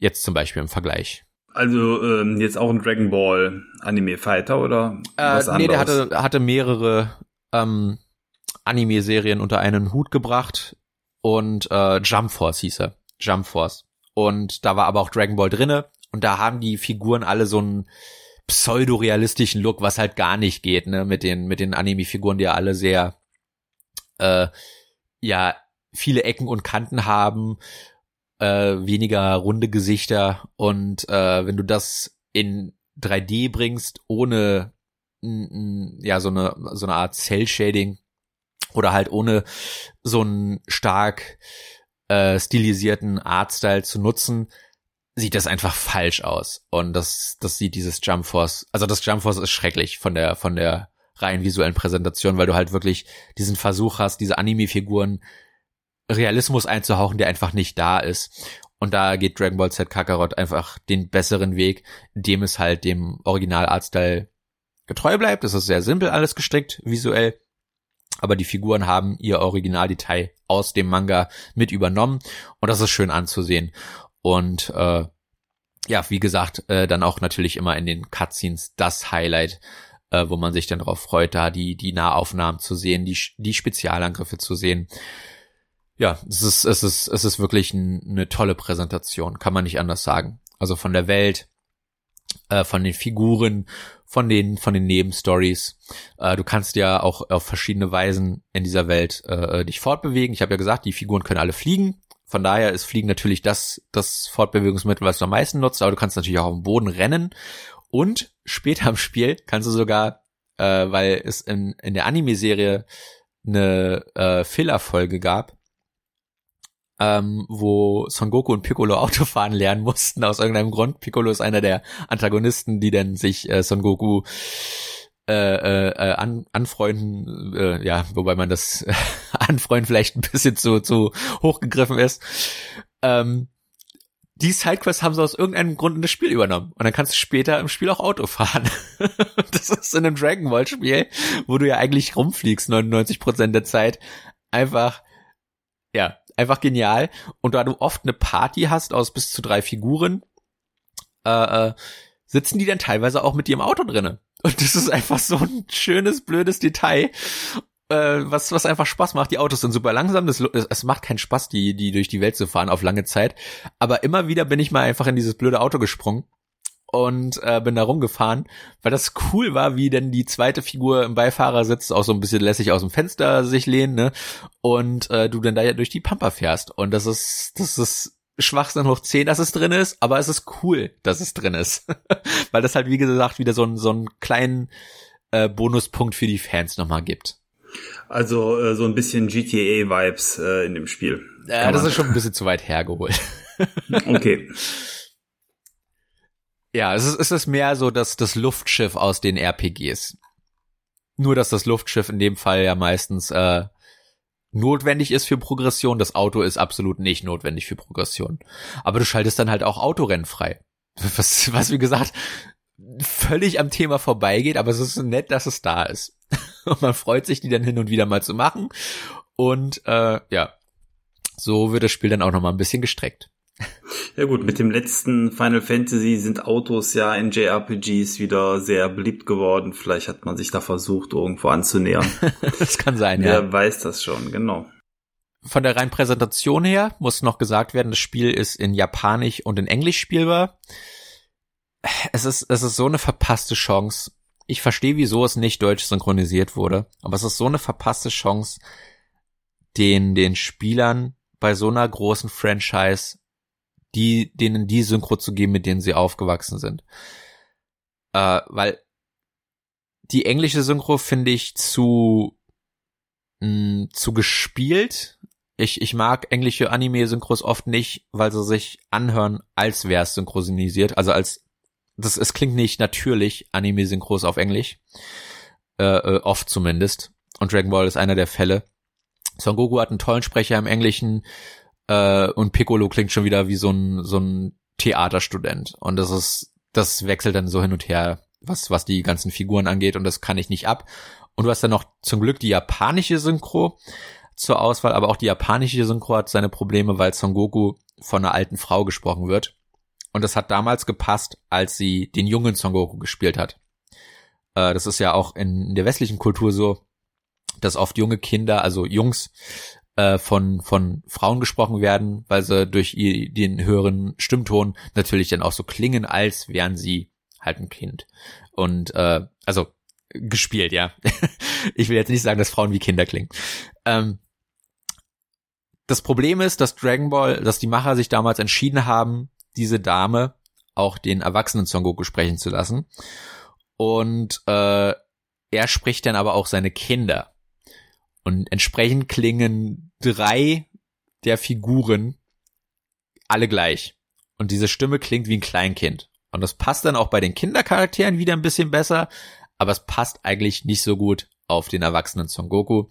Jetzt zum Beispiel im Vergleich. Also ähm, jetzt auch ein Dragon Ball Anime Fighter oder was äh, Nee, der hatte, hatte mehrere ähm, Anime-Serien unter einen Hut gebracht und äh, Jump Force hieß er. Jump Force. Und da war aber auch Dragon Ball drinne und da haben die Figuren alle so ein pseudorealistischen Look, was halt gar nicht geht, ne, mit den, mit den Anime-Figuren, die ja alle sehr, äh, ja, viele Ecken und Kanten haben, äh, weniger runde Gesichter und äh, wenn du das in 3D bringst, ohne ja so eine so eine Art Cell Shading oder halt ohne so einen stark äh, stilisierten Artstyle zu nutzen, sieht das einfach falsch aus. Und das, das sieht dieses Jump Force, also das Jump Force ist schrecklich von der, von der rein visuellen Präsentation, weil du halt wirklich diesen Versuch hast, diese Anime-Figuren Realismus einzuhauchen, der einfach nicht da ist. Und da geht Dragon Ball Z Kakarot einfach den besseren Weg, indem es halt dem Original Artstyle getreu bleibt. Das ist sehr simpel alles gestrickt, visuell. Aber die Figuren haben ihr Originaldetail aus dem Manga mit übernommen. Und das ist schön anzusehen. Und äh, ja, wie gesagt, äh, dann auch natürlich immer in den Cutscenes das Highlight, äh, wo man sich dann darauf freut, da die, die Nahaufnahmen zu sehen, die, die Spezialangriffe zu sehen. Ja, es ist, es ist, es ist wirklich ein, eine tolle Präsentation, kann man nicht anders sagen. Also von der Welt, äh, von den Figuren, von den, von den Nebenstories. Äh, du kannst ja auch auf verschiedene Weisen in dieser Welt äh, dich fortbewegen. Ich habe ja gesagt, die Figuren können alle fliegen. Von daher ist Fliegen natürlich das, das Fortbewegungsmittel, was du am meisten nutzt, aber du kannst natürlich auch auf dem Boden rennen. Und später im Spiel kannst du sogar, äh, weil es in, in der Anime-Serie eine äh, Fehlerfolge gab, ähm, wo Son Goku und Piccolo Autofahren lernen mussten aus irgendeinem Grund. Piccolo ist einer der Antagonisten, die dann sich äh, Son Goku äh, äh, an, anfreunden, äh, ja, wobei man das äh, anfreunden vielleicht ein bisschen zu, zu hochgegriffen ist. Ähm, die Sidequests haben sie aus irgendeinem Grund in das Spiel übernommen. Und dann kannst du später im Spiel auch Auto fahren. das ist in einem Dragon Ball Spiel, wo du ja eigentlich rumfliegst 99 Prozent der Zeit. Einfach, ja, einfach genial. Und da du oft eine Party hast aus bis zu drei Figuren, äh, äh, sitzen die dann teilweise auch mit dir im Auto drinnen. Und das ist einfach so ein schönes, blödes Detail, äh, was, was einfach Spaß macht. Die Autos sind super langsam, das, es macht keinen Spaß, die, die durch die Welt zu fahren auf lange Zeit. Aber immer wieder bin ich mal einfach in dieses blöde Auto gesprungen und äh, bin da rumgefahren, weil das cool war, wie denn die zweite Figur im Beifahrersitz auch so ein bisschen lässig aus dem Fenster sich lehnt, ne? Und äh, du dann da ja durch die Pampa fährst. Und das ist, das ist Schwachsinn hoch 10, dass es drin ist, aber es ist cool, dass es drin ist. Weil das halt, wie gesagt, wieder so, ein, so einen kleinen äh, Bonuspunkt für die Fans nochmal gibt. Also äh, so ein bisschen GTA-Vibes äh, in dem Spiel. Ja, das ist schon ein bisschen zu weit hergeholt. okay. Ja, es ist, es ist mehr so dass das Luftschiff aus den RPGs. Nur, dass das Luftschiff in dem Fall ja meistens äh, notwendig ist für Progression. Das Auto ist absolut nicht notwendig für Progression. Aber du schaltest dann halt auch Autorennen frei. Was, was wie gesagt, völlig am Thema vorbeigeht, aber es ist nett, dass es da ist. Und man freut sich, die dann hin und wieder mal zu machen. Und äh, ja, so wird das Spiel dann auch noch mal ein bisschen gestreckt. Ja gut, mit dem letzten Final Fantasy sind Autos ja in JRPGs wieder sehr beliebt geworden. Vielleicht hat man sich da versucht, irgendwo anzunähern. das kann sein, Wer ja. Wer weiß das schon, genau. Von der reinen Präsentation her muss noch gesagt werden, das Spiel ist in Japanisch und in Englisch spielbar. Es ist, es ist so eine verpasste Chance. Ich verstehe, wieso es nicht deutsch synchronisiert wurde, aber es ist so eine verpasste Chance, den, den Spielern bei so einer großen Franchise die, denen die Synchro zu geben, mit denen sie aufgewachsen sind. Äh, weil die englische Synchro finde ich zu, mh, zu gespielt. Ich, ich mag englische Anime-Synchros oft nicht, weil sie sich anhören, als wäre es synchronisiert. Also als, das, es klingt nicht natürlich, Anime-Synchros auf Englisch. Äh, äh, oft zumindest. Und Dragon Ball ist einer der Fälle. Son Goku hat einen tollen Sprecher im Englischen, äh, und Piccolo klingt schon wieder wie so ein, so ein Theaterstudent. Und das ist, das wechselt dann so hin und her, was, was die ganzen Figuren angeht und das kann ich nicht ab. Und du hast dann noch zum Glück die japanische Synchro zur Auswahl, aber auch die japanische Synchro hat seine Probleme, weil Son Goku von einer alten Frau gesprochen wird. Und das hat damals gepasst, als sie den jungen Son Goku gespielt hat. Äh, das ist ja auch in, in der westlichen Kultur so, dass oft junge Kinder, also Jungs, äh, von, von Frauen gesprochen werden, weil sie durch ihr, den höheren Stimmton natürlich dann auch so klingen, als wären sie halt ein Kind. Und äh, also gespielt, ja. ich will jetzt nicht sagen, dass Frauen wie Kinder klingen. Ähm, das Problem ist, dass Dragon Ball, dass die Macher sich damals entschieden haben, diese Dame auch den erwachsenen Son Goku sprechen zu lassen. Und äh, er spricht dann aber auch seine Kinder. Und entsprechend klingen drei der Figuren alle gleich. Und diese Stimme klingt wie ein Kleinkind. Und das passt dann auch bei den Kindercharakteren wieder ein bisschen besser, aber es passt eigentlich nicht so gut auf den erwachsenen Son Goku.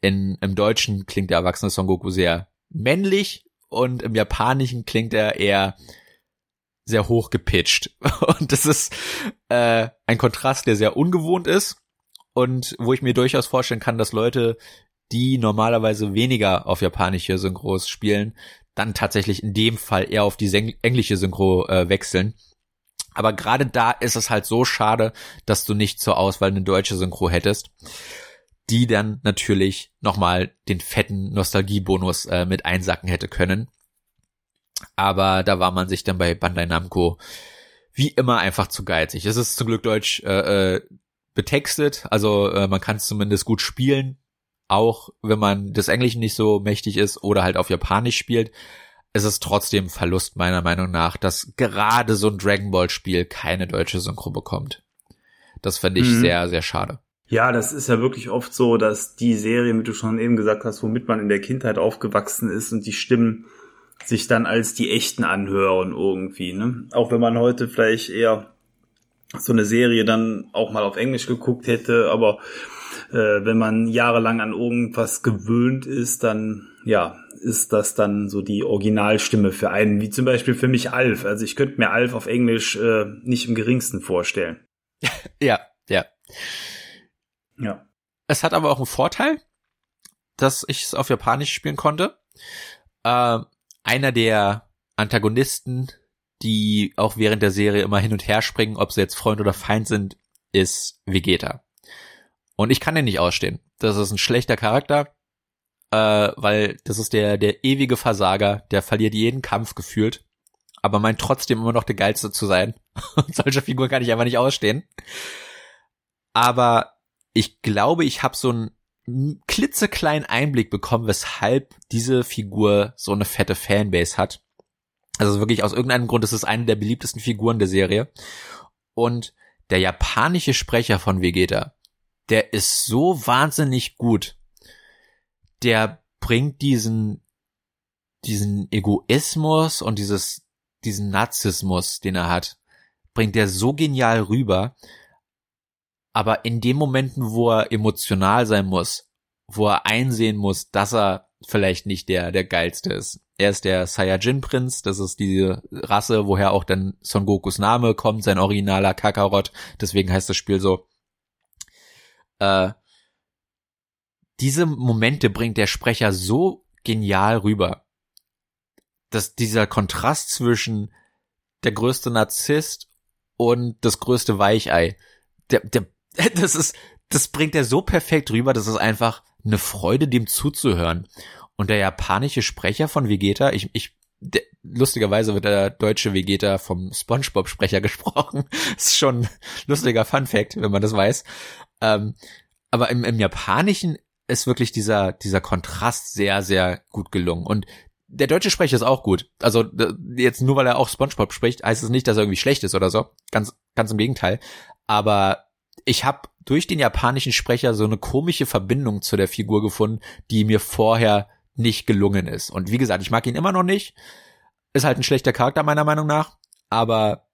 In, Im Deutschen klingt der erwachsene Son Goku sehr männlich und im Japanischen klingt er eher sehr hoch gepitcht. Und das ist äh, ein Kontrast, der sehr ungewohnt ist und wo ich mir durchaus vorstellen kann, dass Leute, die normalerweise weniger auf japanische Synchros spielen, dann tatsächlich in dem Fall eher auf die englische Synchro äh, wechseln. Aber gerade da ist es halt so schade, dass du nicht zur Auswahl eine deutsche Synchro hättest, die dann natürlich nochmal den fetten Nostalgiebonus äh, mit einsacken hätte können. Aber da war man sich dann bei Bandai Namco wie immer einfach zu geizig. Es ist zum Glück deutsch äh, äh, betextet, also äh, man kann es zumindest gut spielen, auch wenn man des Englischen nicht so mächtig ist oder halt auf Japanisch spielt. Es ist trotzdem Verlust meiner Meinung nach, dass gerade so ein Dragon Ball Spiel keine deutsche Synchro bekommt. Das fände ich mhm. sehr, sehr schade. Ja, das ist ja wirklich oft so, dass die Serien, wie du schon eben gesagt hast, womit man in der Kindheit aufgewachsen ist und die Stimmen sich dann als die echten anhören irgendwie. Ne? Auch wenn man heute vielleicht eher so eine Serie dann auch mal auf Englisch geguckt hätte, aber äh, wenn man jahrelang an irgendwas gewöhnt ist, dann ja, ist das dann so die Originalstimme für einen, wie zum Beispiel für mich Alf. Also ich könnte mir Alf auf Englisch äh, nicht im geringsten vorstellen. ja, ja. Ja. Es hat aber auch einen Vorteil, dass ich es auf Japanisch spielen konnte. Äh, einer der Antagonisten, die auch während der Serie immer hin und her springen, ob sie jetzt Freund oder Feind sind, ist Vegeta. Und ich kann den nicht ausstehen. Das ist ein schlechter Charakter, äh, weil das ist der, der ewige Versager, der verliert jeden Kampf gefühlt, aber meint trotzdem immer noch der Geilste zu sein. Und solche Figuren kann ich einfach nicht ausstehen. Aber ich glaube, ich habe so einen klitzekleinen Einblick bekommen, weshalb diese Figur so eine fette Fanbase hat. Also wirklich aus irgendeinem Grund ist es eine der beliebtesten Figuren der Serie. Und der japanische Sprecher von Vegeta, der ist so wahnsinnig gut. Der bringt diesen, diesen Egoismus und dieses, diesen Narzissmus, den er hat, bringt der so genial rüber. Aber in den Momenten, wo er emotional sein muss, wo er einsehen muss, dass er vielleicht nicht der, der geilste ist. Er ist der Saiyajin-Prinz, das ist diese Rasse, woher auch dann Son Gokus Name kommt, sein originaler Kakarot, deswegen heißt das Spiel so. Äh, diese Momente bringt der Sprecher so genial rüber, dass dieser Kontrast zwischen der größte Narzisst und das größte Weichei, der, der, das ist, das bringt er so perfekt rüber, das ist einfach eine Freude, dem zuzuhören. Und der japanische Sprecher von Vegeta, ich, ich, der, lustigerweise wird der deutsche Vegeta vom SpongeBob-Sprecher gesprochen. das ist schon lustiger Fun Fact, wenn man das weiß. Ähm, aber im, im Japanischen ist wirklich dieser, dieser Kontrast sehr, sehr gut gelungen. Und der deutsche Sprecher ist auch gut. Also jetzt nur weil er auch SpongeBob spricht, heißt es nicht, dass er irgendwie schlecht ist oder so. Ganz, ganz im Gegenteil. Aber ich habe durch den japanischen Sprecher so eine komische Verbindung zu der Figur gefunden, die mir vorher nicht gelungen ist. Und wie gesagt, ich mag ihn immer noch nicht. Ist halt ein schlechter Charakter meiner Meinung nach. Aber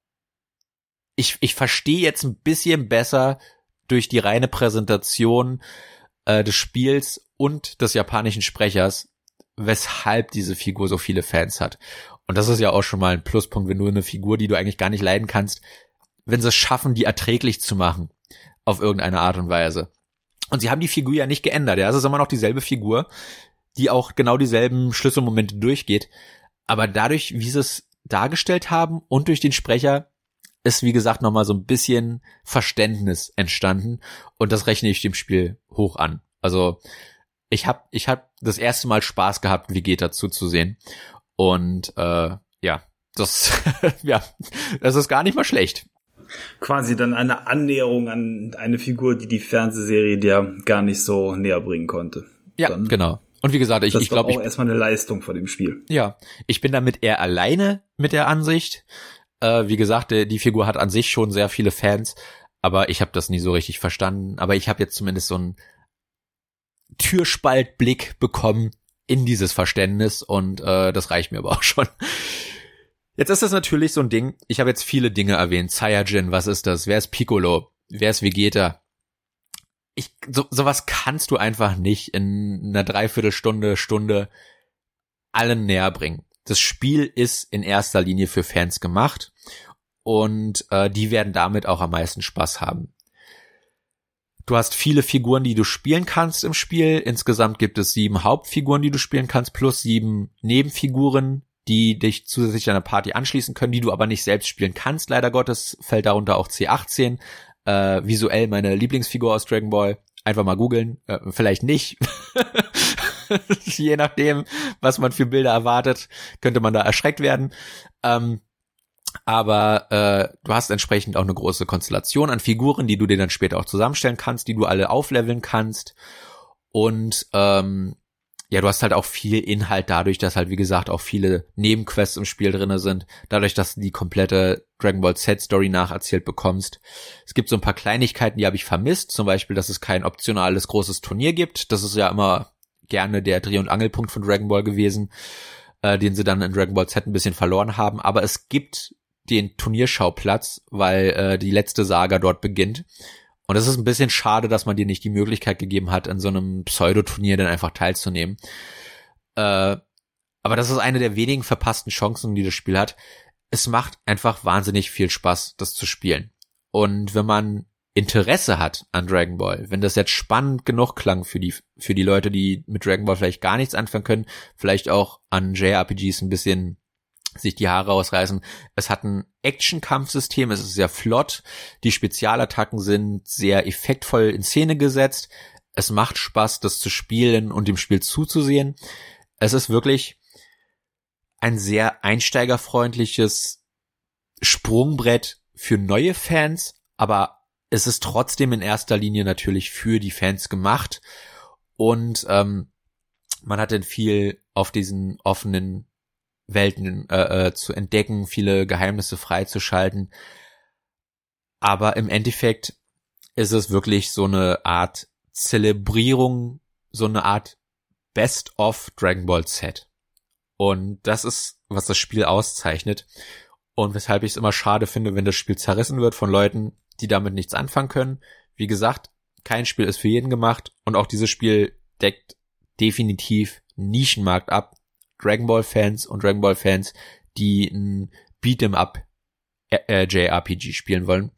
ich, ich verstehe jetzt ein bisschen besser durch die reine Präsentation äh, des Spiels und des japanischen Sprechers, weshalb diese Figur so viele Fans hat. Und das ist ja auch schon mal ein Pluspunkt, wenn du eine Figur, die du eigentlich gar nicht leiden kannst, wenn sie es schaffen, die erträglich zu machen. Auf irgendeine Art und Weise. Und sie haben die Figur ja nicht geändert. Ja, es ist immer noch dieselbe Figur, die auch genau dieselben Schlüsselmomente durchgeht. Aber dadurch, wie sie es dargestellt haben und durch den Sprecher, ist wie gesagt nochmal so ein bisschen Verständnis entstanden. Und das rechne ich dem Spiel hoch an. Also ich habe ich hab das erste Mal Spaß gehabt, Vegeta zuzusehen. Und äh, ja, das, ja, das ist gar nicht mal schlecht. Quasi dann eine Annäherung an eine Figur, die die Fernsehserie dir gar nicht so näher bringen konnte. Ja, dann, genau. Und wie gesagt, ich, ich glaube, auch erstmal eine Leistung vor dem Spiel. Ja, ich bin damit eher alleine mit der Ansicht. Äh, wie gesagt, die, Figur hat an sich schon sehr viele Fans, aber ich habe das nie so richtig verstanden. Aber ich habe jetzt zumindest so ein Türspaltblick bekommen in dieses Verständnis und äh, das reicht mir aber auch schon. Jetzt ist das natürlich so ein Ding, ich habe jetzt viele Dinge erwähnt. Saiyajin, was ist das? Wer ist Piccolo? Wer ist Vegeta? Ich, so, sowas kannst du einfach nicht in einer Dreiviertelstunde, Stunde allen näher bringen. Das Spiel ist in erster Linie für Fans gemacht und äh, die werden damit auch am meisten Spaß haben. Du hast viele Figuren, die du spielen kannst im Spiel. Insgesamt gibt es sieben Hauptfiguren, die du spielen kannst, plus sieben Nebenfiguren, die dich zusätzlich deiner Party anschließen können, die du aber nicht selbst spielen kannst. Leider Gottes fällt darunter auch C18. Äh, visuell meine Lieblingsfigur aus Dragon Ball. Einfach mal googeln. Äh, vielleicht nicht. Je nachdem, was man für Bilder erwartet, könnte man da erschreckt werden. Ähm, aber äh, du hast entsprechend auch eine große Konstellation an Figuren, die du dir dann später auch zusammenstellen kannst, die du alle aufleveln kannst. Und ähm, ja, du hast halt auch viel Inhalt dadurch, dass halt, wie gesagt, auch viele Nebenquests im Spiel drinne sind, dadurch, dass du die komplette Dragon Ball Z Story nacherzählt bekommst. Es gibt so ein paar Kleinigkeiten, die habe ich vermisst, zum Beispiel, dass es kein optionales großes Turnier gibt. Das ist ja immer gerne der Dreh- und Angelpunkt von Dragon Ball gewesen, äh, den sie dann in Dragon Ball Z ein bisschen verloren haben. Aber es gibt den Turnierschauplatz, weil äh, die letzte Saga dort beginnt. Und es ist ein bisschen schade, dass man dir nicht die Möglichkeit gegeben hat, in so einem Pseudoturnier dann einfach teilzunehmen. Äh, aber das ist eine der wenigen verpassten Chancen, die das Spiel hat. Es macht einfach wahnsinnig viel Spaß, das zu spielen. Und wenn man Interesse hat an Dragon Ball, wenn das jetzt spannend genug klang für die, für die Leute, die mit Dragon Ball vielleicht gar nichts anfangen können, vielleicht auch an JRPGs ein bisschen sich die Haare ausreißen. Es hat ein Action-Kampfsystem, es ist sehr flott, die Spezialattacken sind sehr effektvoll in Szene gesetzt. Es macht Spaß, das zu spielen und dem Spiel zuzusehen. Es ist wirklich ein sehr einsteigerfreundliches Sprungbrett für neue Fans, aber es ist trotzdem in erster Linie natürlich für die Fans gemacht und ähm, man hat dann viel auf diesen offenen Welten äh, äh, zu entdecken, viele Geheimnisse freizuschalten. Aber im Endeffekt ist es wirklich so eine Art Zelebrierung, so eine Art Best of Dragon Ball Z. Und das ist, was das Spiel auszeichnet. Und weshalb ich es immer schade finde, wenn das Spiel zerrissen wird von Leuten, die damit nichts anfangen können. Wie gesagt, kein Spiel ist für jeden gemacht und auch dieses Spiel deckt definitiv Nischenmarkt ab. Dragon Ball Fans und Dragon Ball Fans, die ein Beat'em Up äh, JRPG spielen wollen.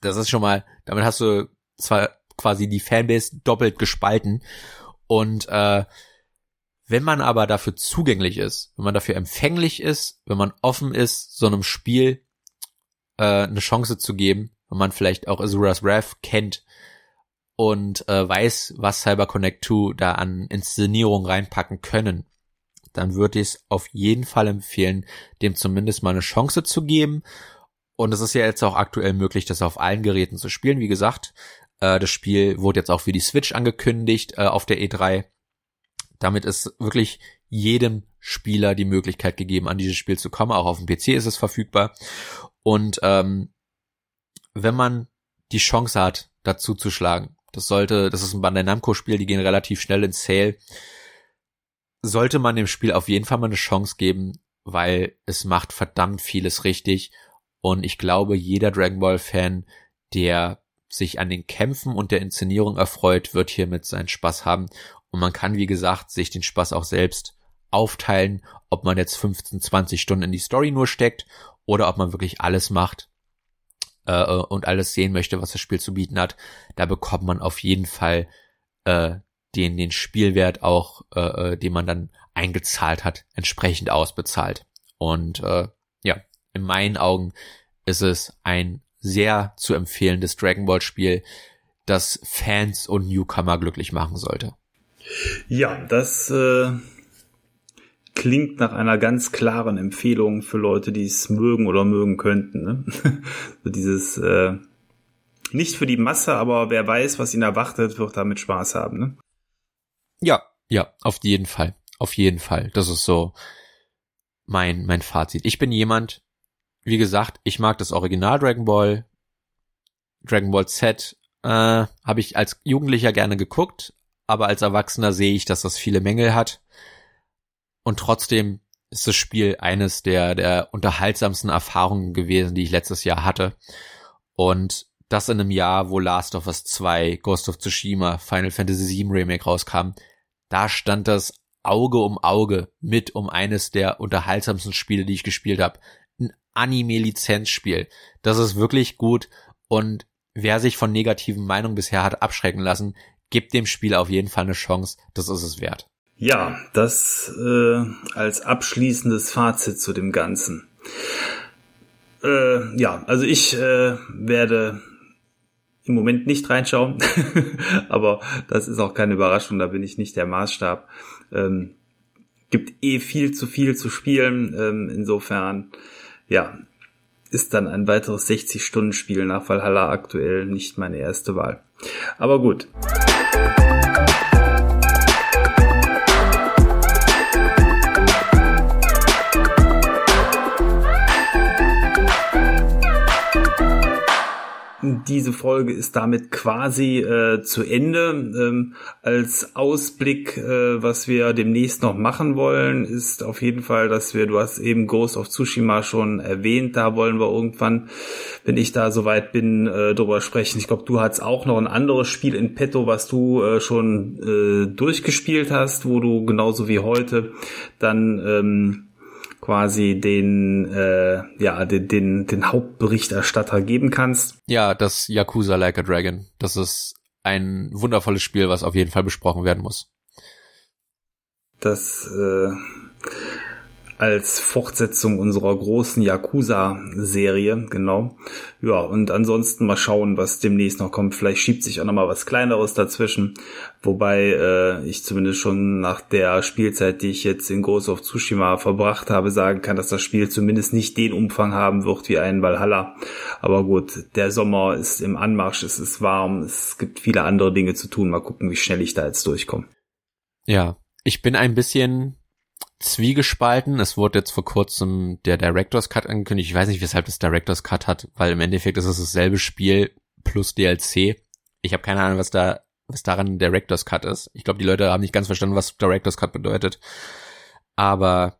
Das ist schon mal, damit hast du zwar quasi die Fanbase doppelt gespalten und äh, wenn man aber dafür zugänglich ist, wenn man dafür empfänglich ist, wenn man offen ist, so einem Spiel äh, eine Chance zu geben, wenn man vielleicht auch Azura's Wrath kennt und äh, weiß, was Cyber Connect 2 da an Inszenierung reinpacken können, dann würde ich es auf jeden Fall empfehlen, dem zumindest mal eine Chance zu geben. Und es ist ja jetzt auch aktuell möglich, das auf allen Geräten zu spielen. Wie gesagt, äh, das Spiel wurde jetzt auch für die Switch angekündigt äh, auf der E3. Damit ist wirklich jedem Spieler die Möglichkeit gegeben, an dieses Spiel zu kommen. Auch auf dem PC ist es verfügbar. Und ähm, wenn man die Chance hat, dazu zu schlagen, das sollte, das ist ein Bandai Namco-Spiel, die gehen relativ schnell ins Sale, sollte man dem Spiel auf jeden Fall mal eine Chance geben, weil es macht verdammt vieles richtig. Und ich glaube, jeder Dragon Ball-Fan, der sich an den Kämpfen und der Inszenierung erfreut, wird hiermit seinen Spaß haben. Und man kann, wie gesagt, sich den Spaß auch selbst aufteilen, ob man jetzt 15, 20 Stunden in die Story nur steckt oder ob man wirklich alles macht äh, und alles sehen möchte, was das Spiel zu bieten hat. Da bekommt man auf jeden Fall äh, den, den Spielwert auch, äh, äh den man dann eingezahlt hat, entsprechend ausbezahlt. Und äh, ja, in meinen Augen ist es ein sehr zu empfehlendes Dragon Ball Spiel, das Fans und Newcomer glücklich machen sollte. Ja, das äh, klingt nach einer ganz klaren Empfehlung für Leute, die es mögen oder mögen könnten. Ne? so dieses äh, nicht für die Masse, aber wer weiß, was ihn erwartet, wird damit Spaß haben. Ne? Ja, ja, auf jeden Fall, auf jeden Fall. Das ist so mein mein Fazit. Ich bin jemand, wie gesagt, ich mag das Original Dragon Ball. Dragon Ball Z äh, habe ich als Jugendlicher gerne geguckt, aber als Erwachsener sehe ich, dass das viele Mängel hat. Und trotzdem ist das Spiel eines der, der unterhaltsamsten Erfahrungen gewesen, die ich letztes Jahr hatte. Und das in einem Jahr, wo Last of Us 2, Ghost of Tsushima, Final Fantasy VII Remake rauskam, da stand das Auge um Auge mit um eines der unterhaltsamsten Spiele, die ich gespielt habe. Anime-Lizenzspiel. Das ist wirklich gut und wer sich von negativen Meinungen bisher hat abschrecken lassen, gibt dem Spiel auf jeden Fall eine Chance. Das ist es wert. Ja, das äh, als abschließendes Fazit zu dem Ganzen. Äh, ja, also ich äh, werde im Moment nicht reinschauen, aber das ist auch keine Überraschung, da bin ich nicht der Maßstab. Ähm, gibt eh viel zu viel zu spielen, ähm, insofern ja, ist dann ein weiteres 60-Stunden-Spiel nach Valhalla aktuell nicht meine erste Wahl. Aber gut. Diese Folge ist damit quasi äh, zu Ende. Ähm, als Ausblick, äh, was wir demnächst noch machen wollen, ist auf jeden Fall, dass wir, du hast eben Ghost of Tsushima schon erwähnt, da wollen wir irgendwann, wenn ich da soweit bin, äh, drüber sprechen. Ich glaube, du hast auch noch ein anderes Spiel in petto, was du äh, schon äh, durchgespielt hast, wo du genauso wie heute dann ähm, quasi den, äh, ja, den, den, den Hauptberichterstatter geben kannst. Ja, das Yakuza Like a Dragon. Das ist ein wundervolles Spiel, was auf jeden Fall besprochen werden muss. Das äh, als Fortsetzung unserer großen Yakuza-Serie, genau. Ja, und ansonsten mal schauen, was demnächst noch kommt. Vielleicht schiebt sich auch noch mal was Kleineres dazwischen. Wobei äh, ich zumindest schon nach der Spielzeit, die ich jetzt in Ghost of Tsushima verbracht habe, sagen kann, dass das Spiel zumindest nicht den Umfang haben wird wie ein Valhalla. Aber gut, der Sommer ist im Anmarsch, es ist warm, es gibt viele andere Dinge zu tun. Mal gucken, wie schnell ich da jetzt durchkomme. Ja, ich bin ein bisschen zwiegespalten. Es wurde jetzt vor kurzem der Director's Cut angekündigt. Ich weiß nicht, weshalb das Director's Cut hat, weil im Endeffekt ist es dasselbe Spiel plus DLC. Ich habe keine Ahnung, was da was daran Director's Cut ist. Ich glaube, die Leute haben nicht ganz verstanden, was Director's Cut bedeutet. Aber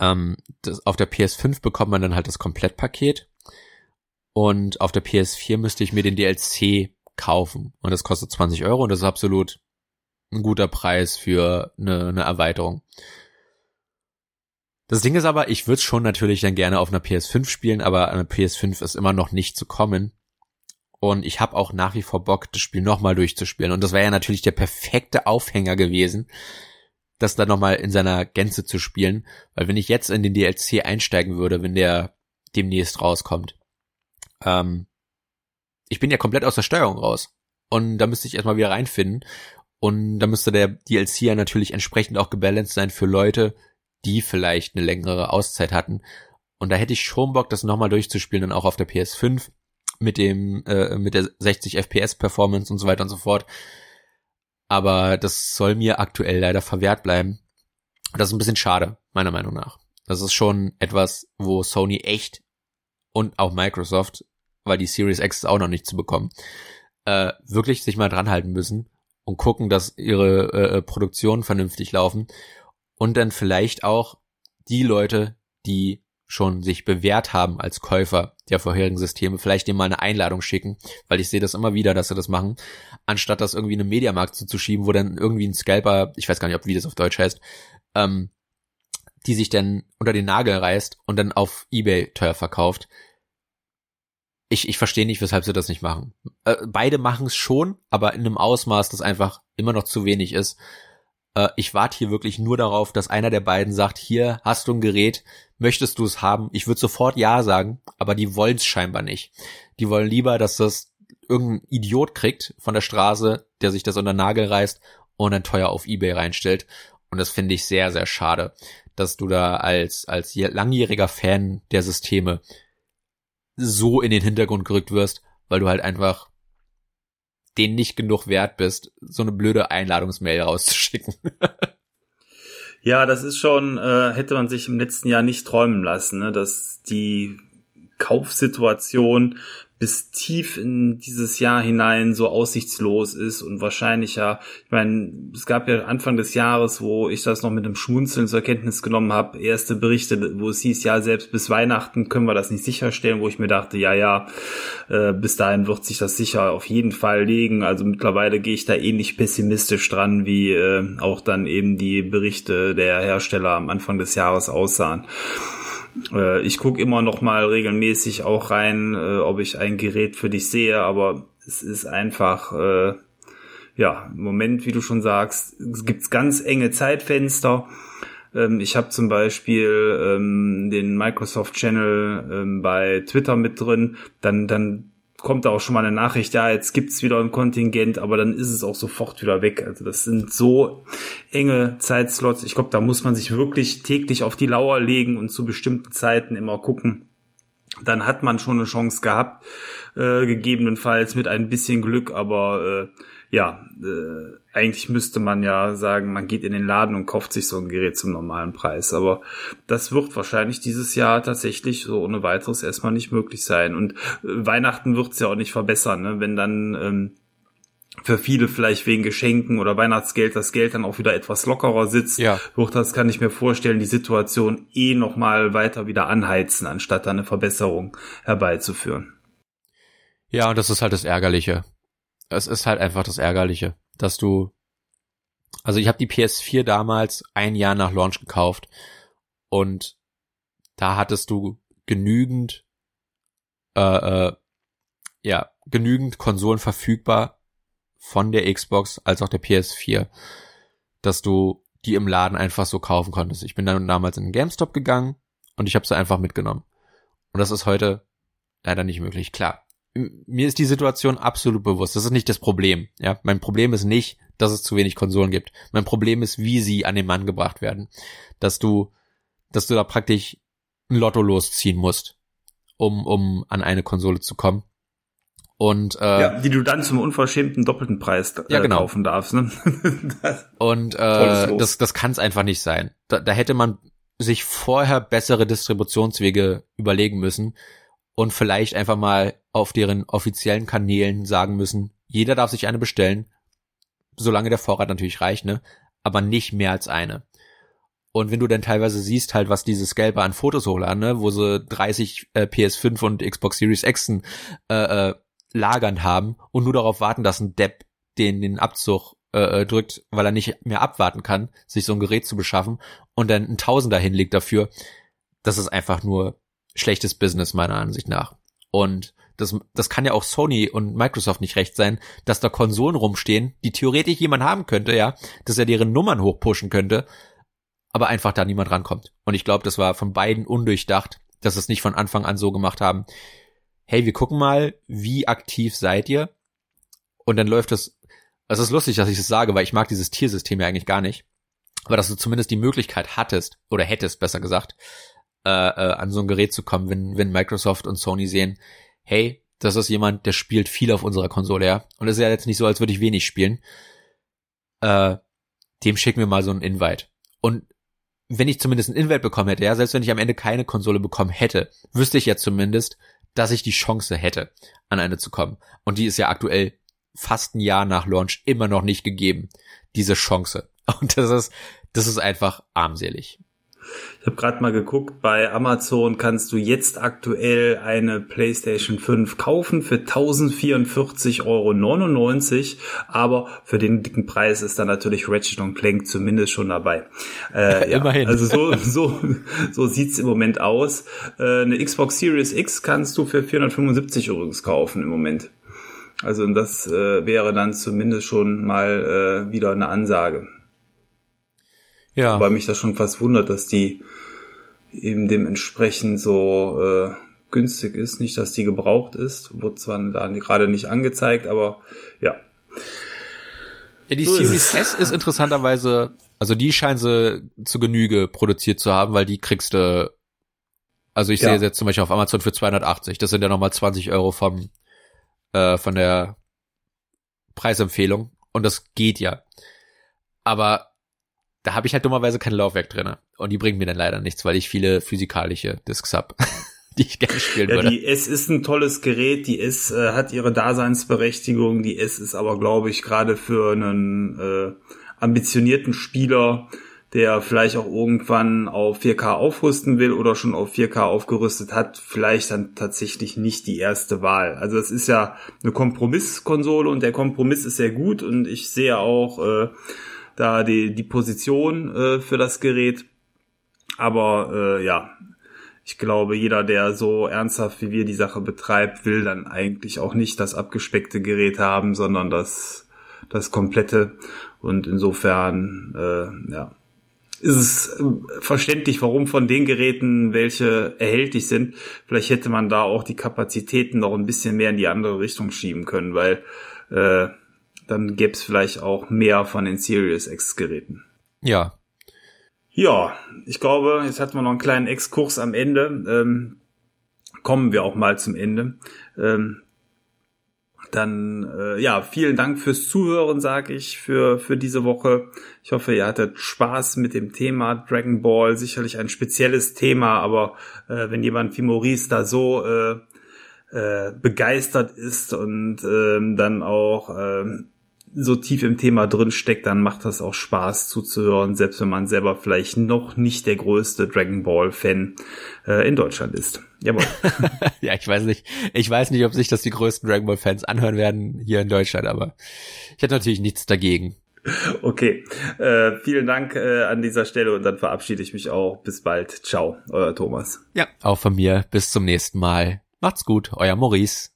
ähm, das, auf der PS5 bekommt man dann halt das Komplettpaket. Und auf der PS4 müsste ich mir den DLC kaufen. Und das kostet 20 Euro und das ist absolut ein guter Preis für eine, eine Erweiterung. Das Ding ist aber, ich würde schon natürlich dann gerne auf einer PS5 spielen, aber eine PS5 ist immer noch nicht zu kommen. Und ich habe auch nach wie vor Bock, das Spiel nochmal durchzuspielen. Und das wäre ja natürlich der perfekte Aufhänger gewesen, das dann nochmal in seiner Gänze zu spielen. Weil wenn ich jetzt in den DLC einsteigen würde, wenn der demnächst rauskommt, ähm, ich bin ja komplett aus der Steuerung raus. Und da müsste ich erstmal wieder reinfinden. Und da müsste der DLC ja natürlich entsprechend auch gebalanced sein für Leute, die vielleicht eine längere Auszeit hatten. Und da hätte ich schon Bock, das nochmal durchzuspielen, dann auch auf der PS5 mit dem, äh, mit der 60 FPS Performance und so weiter und so fort. Aber das soll mir aktuell leider verwehrt bleiben. Das ist ein bisschen schade, meiner Meinung nach. Das ist schon etwas, wo Sony echt und auch Microsoft, weil die Series X ist auch noch nicht zu bekommen, äh, wirklich sich mal dran halten müssen und gucken, dass ihre äh, Produktionen vernünftig laufen und dann vielleicht auch die Leute, die schon sich bewährt haben als Käufer der vorherigen Systeme, vielleicht dem mal eine Einladung schicken, weil ich sehe das immer wieder, dass sie das machen, anstatt das irgendwie in einem Mediamarkt zuzuschieben, wo dann irgendwie ein Scalper, ich weiß gar nicht, ob wie das auf Deutsch heißt, ähm, die sich dann unter den Nagel reißt und dann auf Ebay teuer verkauft. Ich, ich verstehe nicht, weshalb sie das nicht machen. Äh, beide machen es schon, aber in einem Ausmaß, das einfach immer noch zu wenig ist äh, ich warte hier wirklich nur darauf, dass einer der beiden sagt, hier hast du ein Gerät, möchtest du es haben? Ich würde sofort ja sagen, aber die wollen es scheinbar nicht. Die wollen lieber, dass das irgendein Idiot kriegt von der Straße, der sich das unter den Nagel reißt und dann teuer auf Ebay reinstellt. Und das finde ich sehr, sehr schade, dass du da als, als langjähriger Fan der Systeme so in den Hintergrund gerückt wirst, weil du halt einfach den nicht genug wert bist, so eine blöde Einladungsmail rauszuschicken. ja, das ist schon, äh, hätte man sich im letzten Jahr nicht träumen lassen, ne, dass die Kaufsituation bis tief in dieses Jahr hinein so aussichtslos ist und wahrscheinlich ja, ich meine, es gab ja Anfang des Jahres, wo ich das noch mit einem Schmunzeln zur Kenntnis genommen habe, erste Berichte, wo es hieß, ja, selbst bis Weihnachten können wir das nicht sicherstellen, wo ich mir dachte, ja, ja, äh, bis dahin wird sich das sicher auf jeden Fall legen. Also mittlerweile gehe ich da ähnlich pessimistisch dran, wie äh, auch dann eben die Berichte der Hersteller am Anfang des Jahres aussahen. Äh, ich gucke immer noch mal regelmäßig auch rein, äh, ob ich ein Gerät für dich sehe, aber es ist einfach, äh, ja, im Moment, wie du schon sagst, es gibt ganz enge Zeitfenster. Ähm, ich habe zum Beispiel ähm, den Microsoft Channel ähm, bei Twitter mit drin. Dann, dann kommt da auch schon mal eine Nachricht, ja, jetzt gibt's wieder ein Kontingent, aber dann ist es auch sofort wieder weg. Also das sind so enge Zeitslots. Ich glaube, da muss man sich wirklich täglich auf die Lauer legen und zu bestimmten Zeiten immer gucken. Dann hat man schon eine Chance gehabt, äh, gegebenenfalls mit ein bisschen Glück, aber äh, ja, äh, eigentlich müsste man ja sagen, man geht in den Laden und kauft sich so ein Gerät zum normalen Preis. Aber das wird wahrscheinlich dieses Jahr tatsächlich so ohne weiteres erstmal nicht möglich sein. Und äh, Weihnachten wird's ja auch nicht verbessern, ne? wenn dann ähm, für viele vielleicht wegen Geschenken oder Weihnachtsgeld das Geld dann auch wieder etwas lockerer sitzt, ja. wird das, kann ich mir vorstellen, die Situation eh nochmal weiter wieder anheizen, anstatt da eine Verbesserung herbeizuführen. Ja, das ist halt das Ärgerliche es ist halt einfach das Ärgerliche, dass du, also ich habe die PS4 damals ein Jahr nach Launch gekauft und da hattest du genügend, äh, äh, ja, genügend Konsolen verfügbar von der Xbox als auch der PS4, dass du die im Laden einfach so kaufen konntest. Ich bin dann damals in den GameStop gegangen und ich habe sie einfach mitgenommen. Und das ist heute leider nicht möglich. Klar, mir ist die Situation absolut bewusst. Das ist nicht das Problem. Ja, mein Problem ist nicht, dass es zu wenig Konsolen gibt. Mein Problem ist, wie sie an den Mann gebracht werden. Dass du, dass du da praktisch ein Lotto losziehen musst, um, um an eine Konsole zu kommen. Und äh, ja, die du dann zum unverschämten doppelten Preis äh, ja, genau. kaufen darfst. Ne? und äh, das, das kann es einfach nicht sein. Da, da hätte man sich vorher bessere Distributionswege überlegen müssen und vielleicht einfach mal auf deren offiziellen Kanälen sagen müssen, jeder darf sich eine bestellen, solange der Vorrat natürlich reicht, ne? Aber nicht mehr als eine. Und wenn du dann teilweise siehst halt, was diese Scalper an Fotos hochladen, ne, wo sie 30 äh, PS5 und Xbox Series X äh, äh, lagern haben und nur darauf warten, dass ein Depp den den Abzug äh, drückt, weil er nicht mehr abwarten kann, sich so ein Gerät zu beschaffen und dann ein Tausender hinlegt dafür, das ist einfach nur schlechtes Business meiner Ansicht nach. Und das, das kann ja auch Sony und Microsoft nicht recht sein, dass da Konsolen rumstehen, die theoretisch jemand haben könnte, ja, dass er deren Nummern hochpushen könnte, aber einfach da niemand rankommt. Und ich glaube, das war von beiden undurchdacht, dass es nicht von Anfang an so gemacht haben. Hey, wir gucken mal, wie aktiv seid ihr? Und dann läuft das. Es ist lustig, dass ich das sage, weil ich mag dieses Tiersystem ja eigentlich gar nicht. Aber dass du zumindest die Möglichkeit hattest, oder hättest, besser gesagt, äh, äh, an so ein Gerät zu kommen, wenn, wenn Microsoft und Sony sehen, hey, das ist jemand, der spielt viel auf unserer Konsole, ja. Und es ist ja jetzt nicht so, als würde ich wenig spielen. Äh, dem schicken wir mal so einen Invite. Und wenn ich zumindest einen Invite bekommen hätte, ja, selbst wenn ich am Ende keine Konsole bekommen hätte, wüsste ich jetzt zumindest, dass ich die Chance hätte, an eine zu kommen. Und die ist ja aktuell fast ein Jahr nach Launch immer noch nicht gegeben, diese Chance. Und das ist, das ist einfach armselig. Ich habe gerade mal geguckt, bei Amazon kannst du jetzt aktuell eine PlayStation 5 kaufen für 1044,99 Euro, aber für den dicken Preis ist dann natürlich Ratchet Clank zumindest schon dabei. Äh, ja, Immerhin. Also so, so, so sieht's im Moment aus. Äh, eine Xbox Series X kannst du für 475 Euro kaufen im Moment. Also das äh, wäre dann zumindest schon mal äh, wieder eine Ansage. Ja. Wobei mich das schon fast wundert, dass die eben dementsprechend so äh, günstig ist. Nicht, dass die gebraucht ist. Wurde zwar da gerade nicht angezeigt, aber ja. Ja, die so Series S ist interessanterweise, also die scheinen sie zu Genüge produziert zu haben, weil die kriegst du, also ich ja. sehe jetzt zum Beispiel auf Amazon für 280. Das sind ja nochmal 20 Euro vom, äh, von der Preisempfehlung. Und das geht ja. Aber da habe ich halt dummerweise kein Laufwerk drinne Und die bringen mir dann leider nichts, weil ich viele physikalische Discs hab, die ich gerne spielen ja, würde. Die S ist ein tolles Gerät, die S äh, hat ihre Daseinsberechtigung, die S ist aber, glaube ich, gerade für einen äh, ambitionierten Spieler, der vielleicht auch irgendwann auf 4K aufrüsten will oder schon auf 4K aufgerüstet hat, vielleicht dann tatsächlich nicht die erste Wahl. Also es ist ja eine Kompromisskonsole und der Kompromiss ist sehr gut und ich sehe auch äh, da die, die Position äh, für das Gerät. Aber äh, ja, ich glaube, jeder, der so ernsthaft wie wir die Sache betreibt, will dann eigentlich auch nicht das abgespeckte Gerät haben, sondern das, das komplette. Und insofern, äh, ja, ist es äh, verständlich, warum von den Geräten welche erhältlich sind. Vielleicht hätte man da auch die Kapazitäten noch ein bisschen mehr in die andere Richtung schieben können, weil äh, dann gäbe es vielleicht auch mehr von den Series X Geräten. Ja. Ja, ich glaube, jetzt hatten wir noch einen kleinen Exkurs am Ende. Ähm, kommen wir auch mal zum Ende. Ähm, dann äh, ja, vielen Dank fürs Zuhören, sage ich, für, für diese Woche. Ich hoffe, ihr hattet Spaß mit dem Thema Dragon Ball. Sicherlich ein spezielles Thema, aber äh, wenn jemand wie Maurice da so äh, äh, begeistert ist und ähm, dann auch ähm, so tief im Thema drin steckt, dann macht das auch Spaß zuzuhören, selbst wenn man selber vielleicht noch nicht der größte Dragon Ball Fan äh, in Deutschland ist. Jawohl. ja, ich weiß nicht, ich weiß nicht, ob sich das die größten Dragon Ball Fans anhören werden hier in Deutschland, aber ich hätte natürlich nichts dagegen. Okay, äh, vielen Dank äh, an dieser Stelle und dann verabschiede ich mich auch. Bis bald. Ciao, euer Thomas. Ja, auch von mir. Bis zum nächsten Mal. Macht's gut, euer Maurice.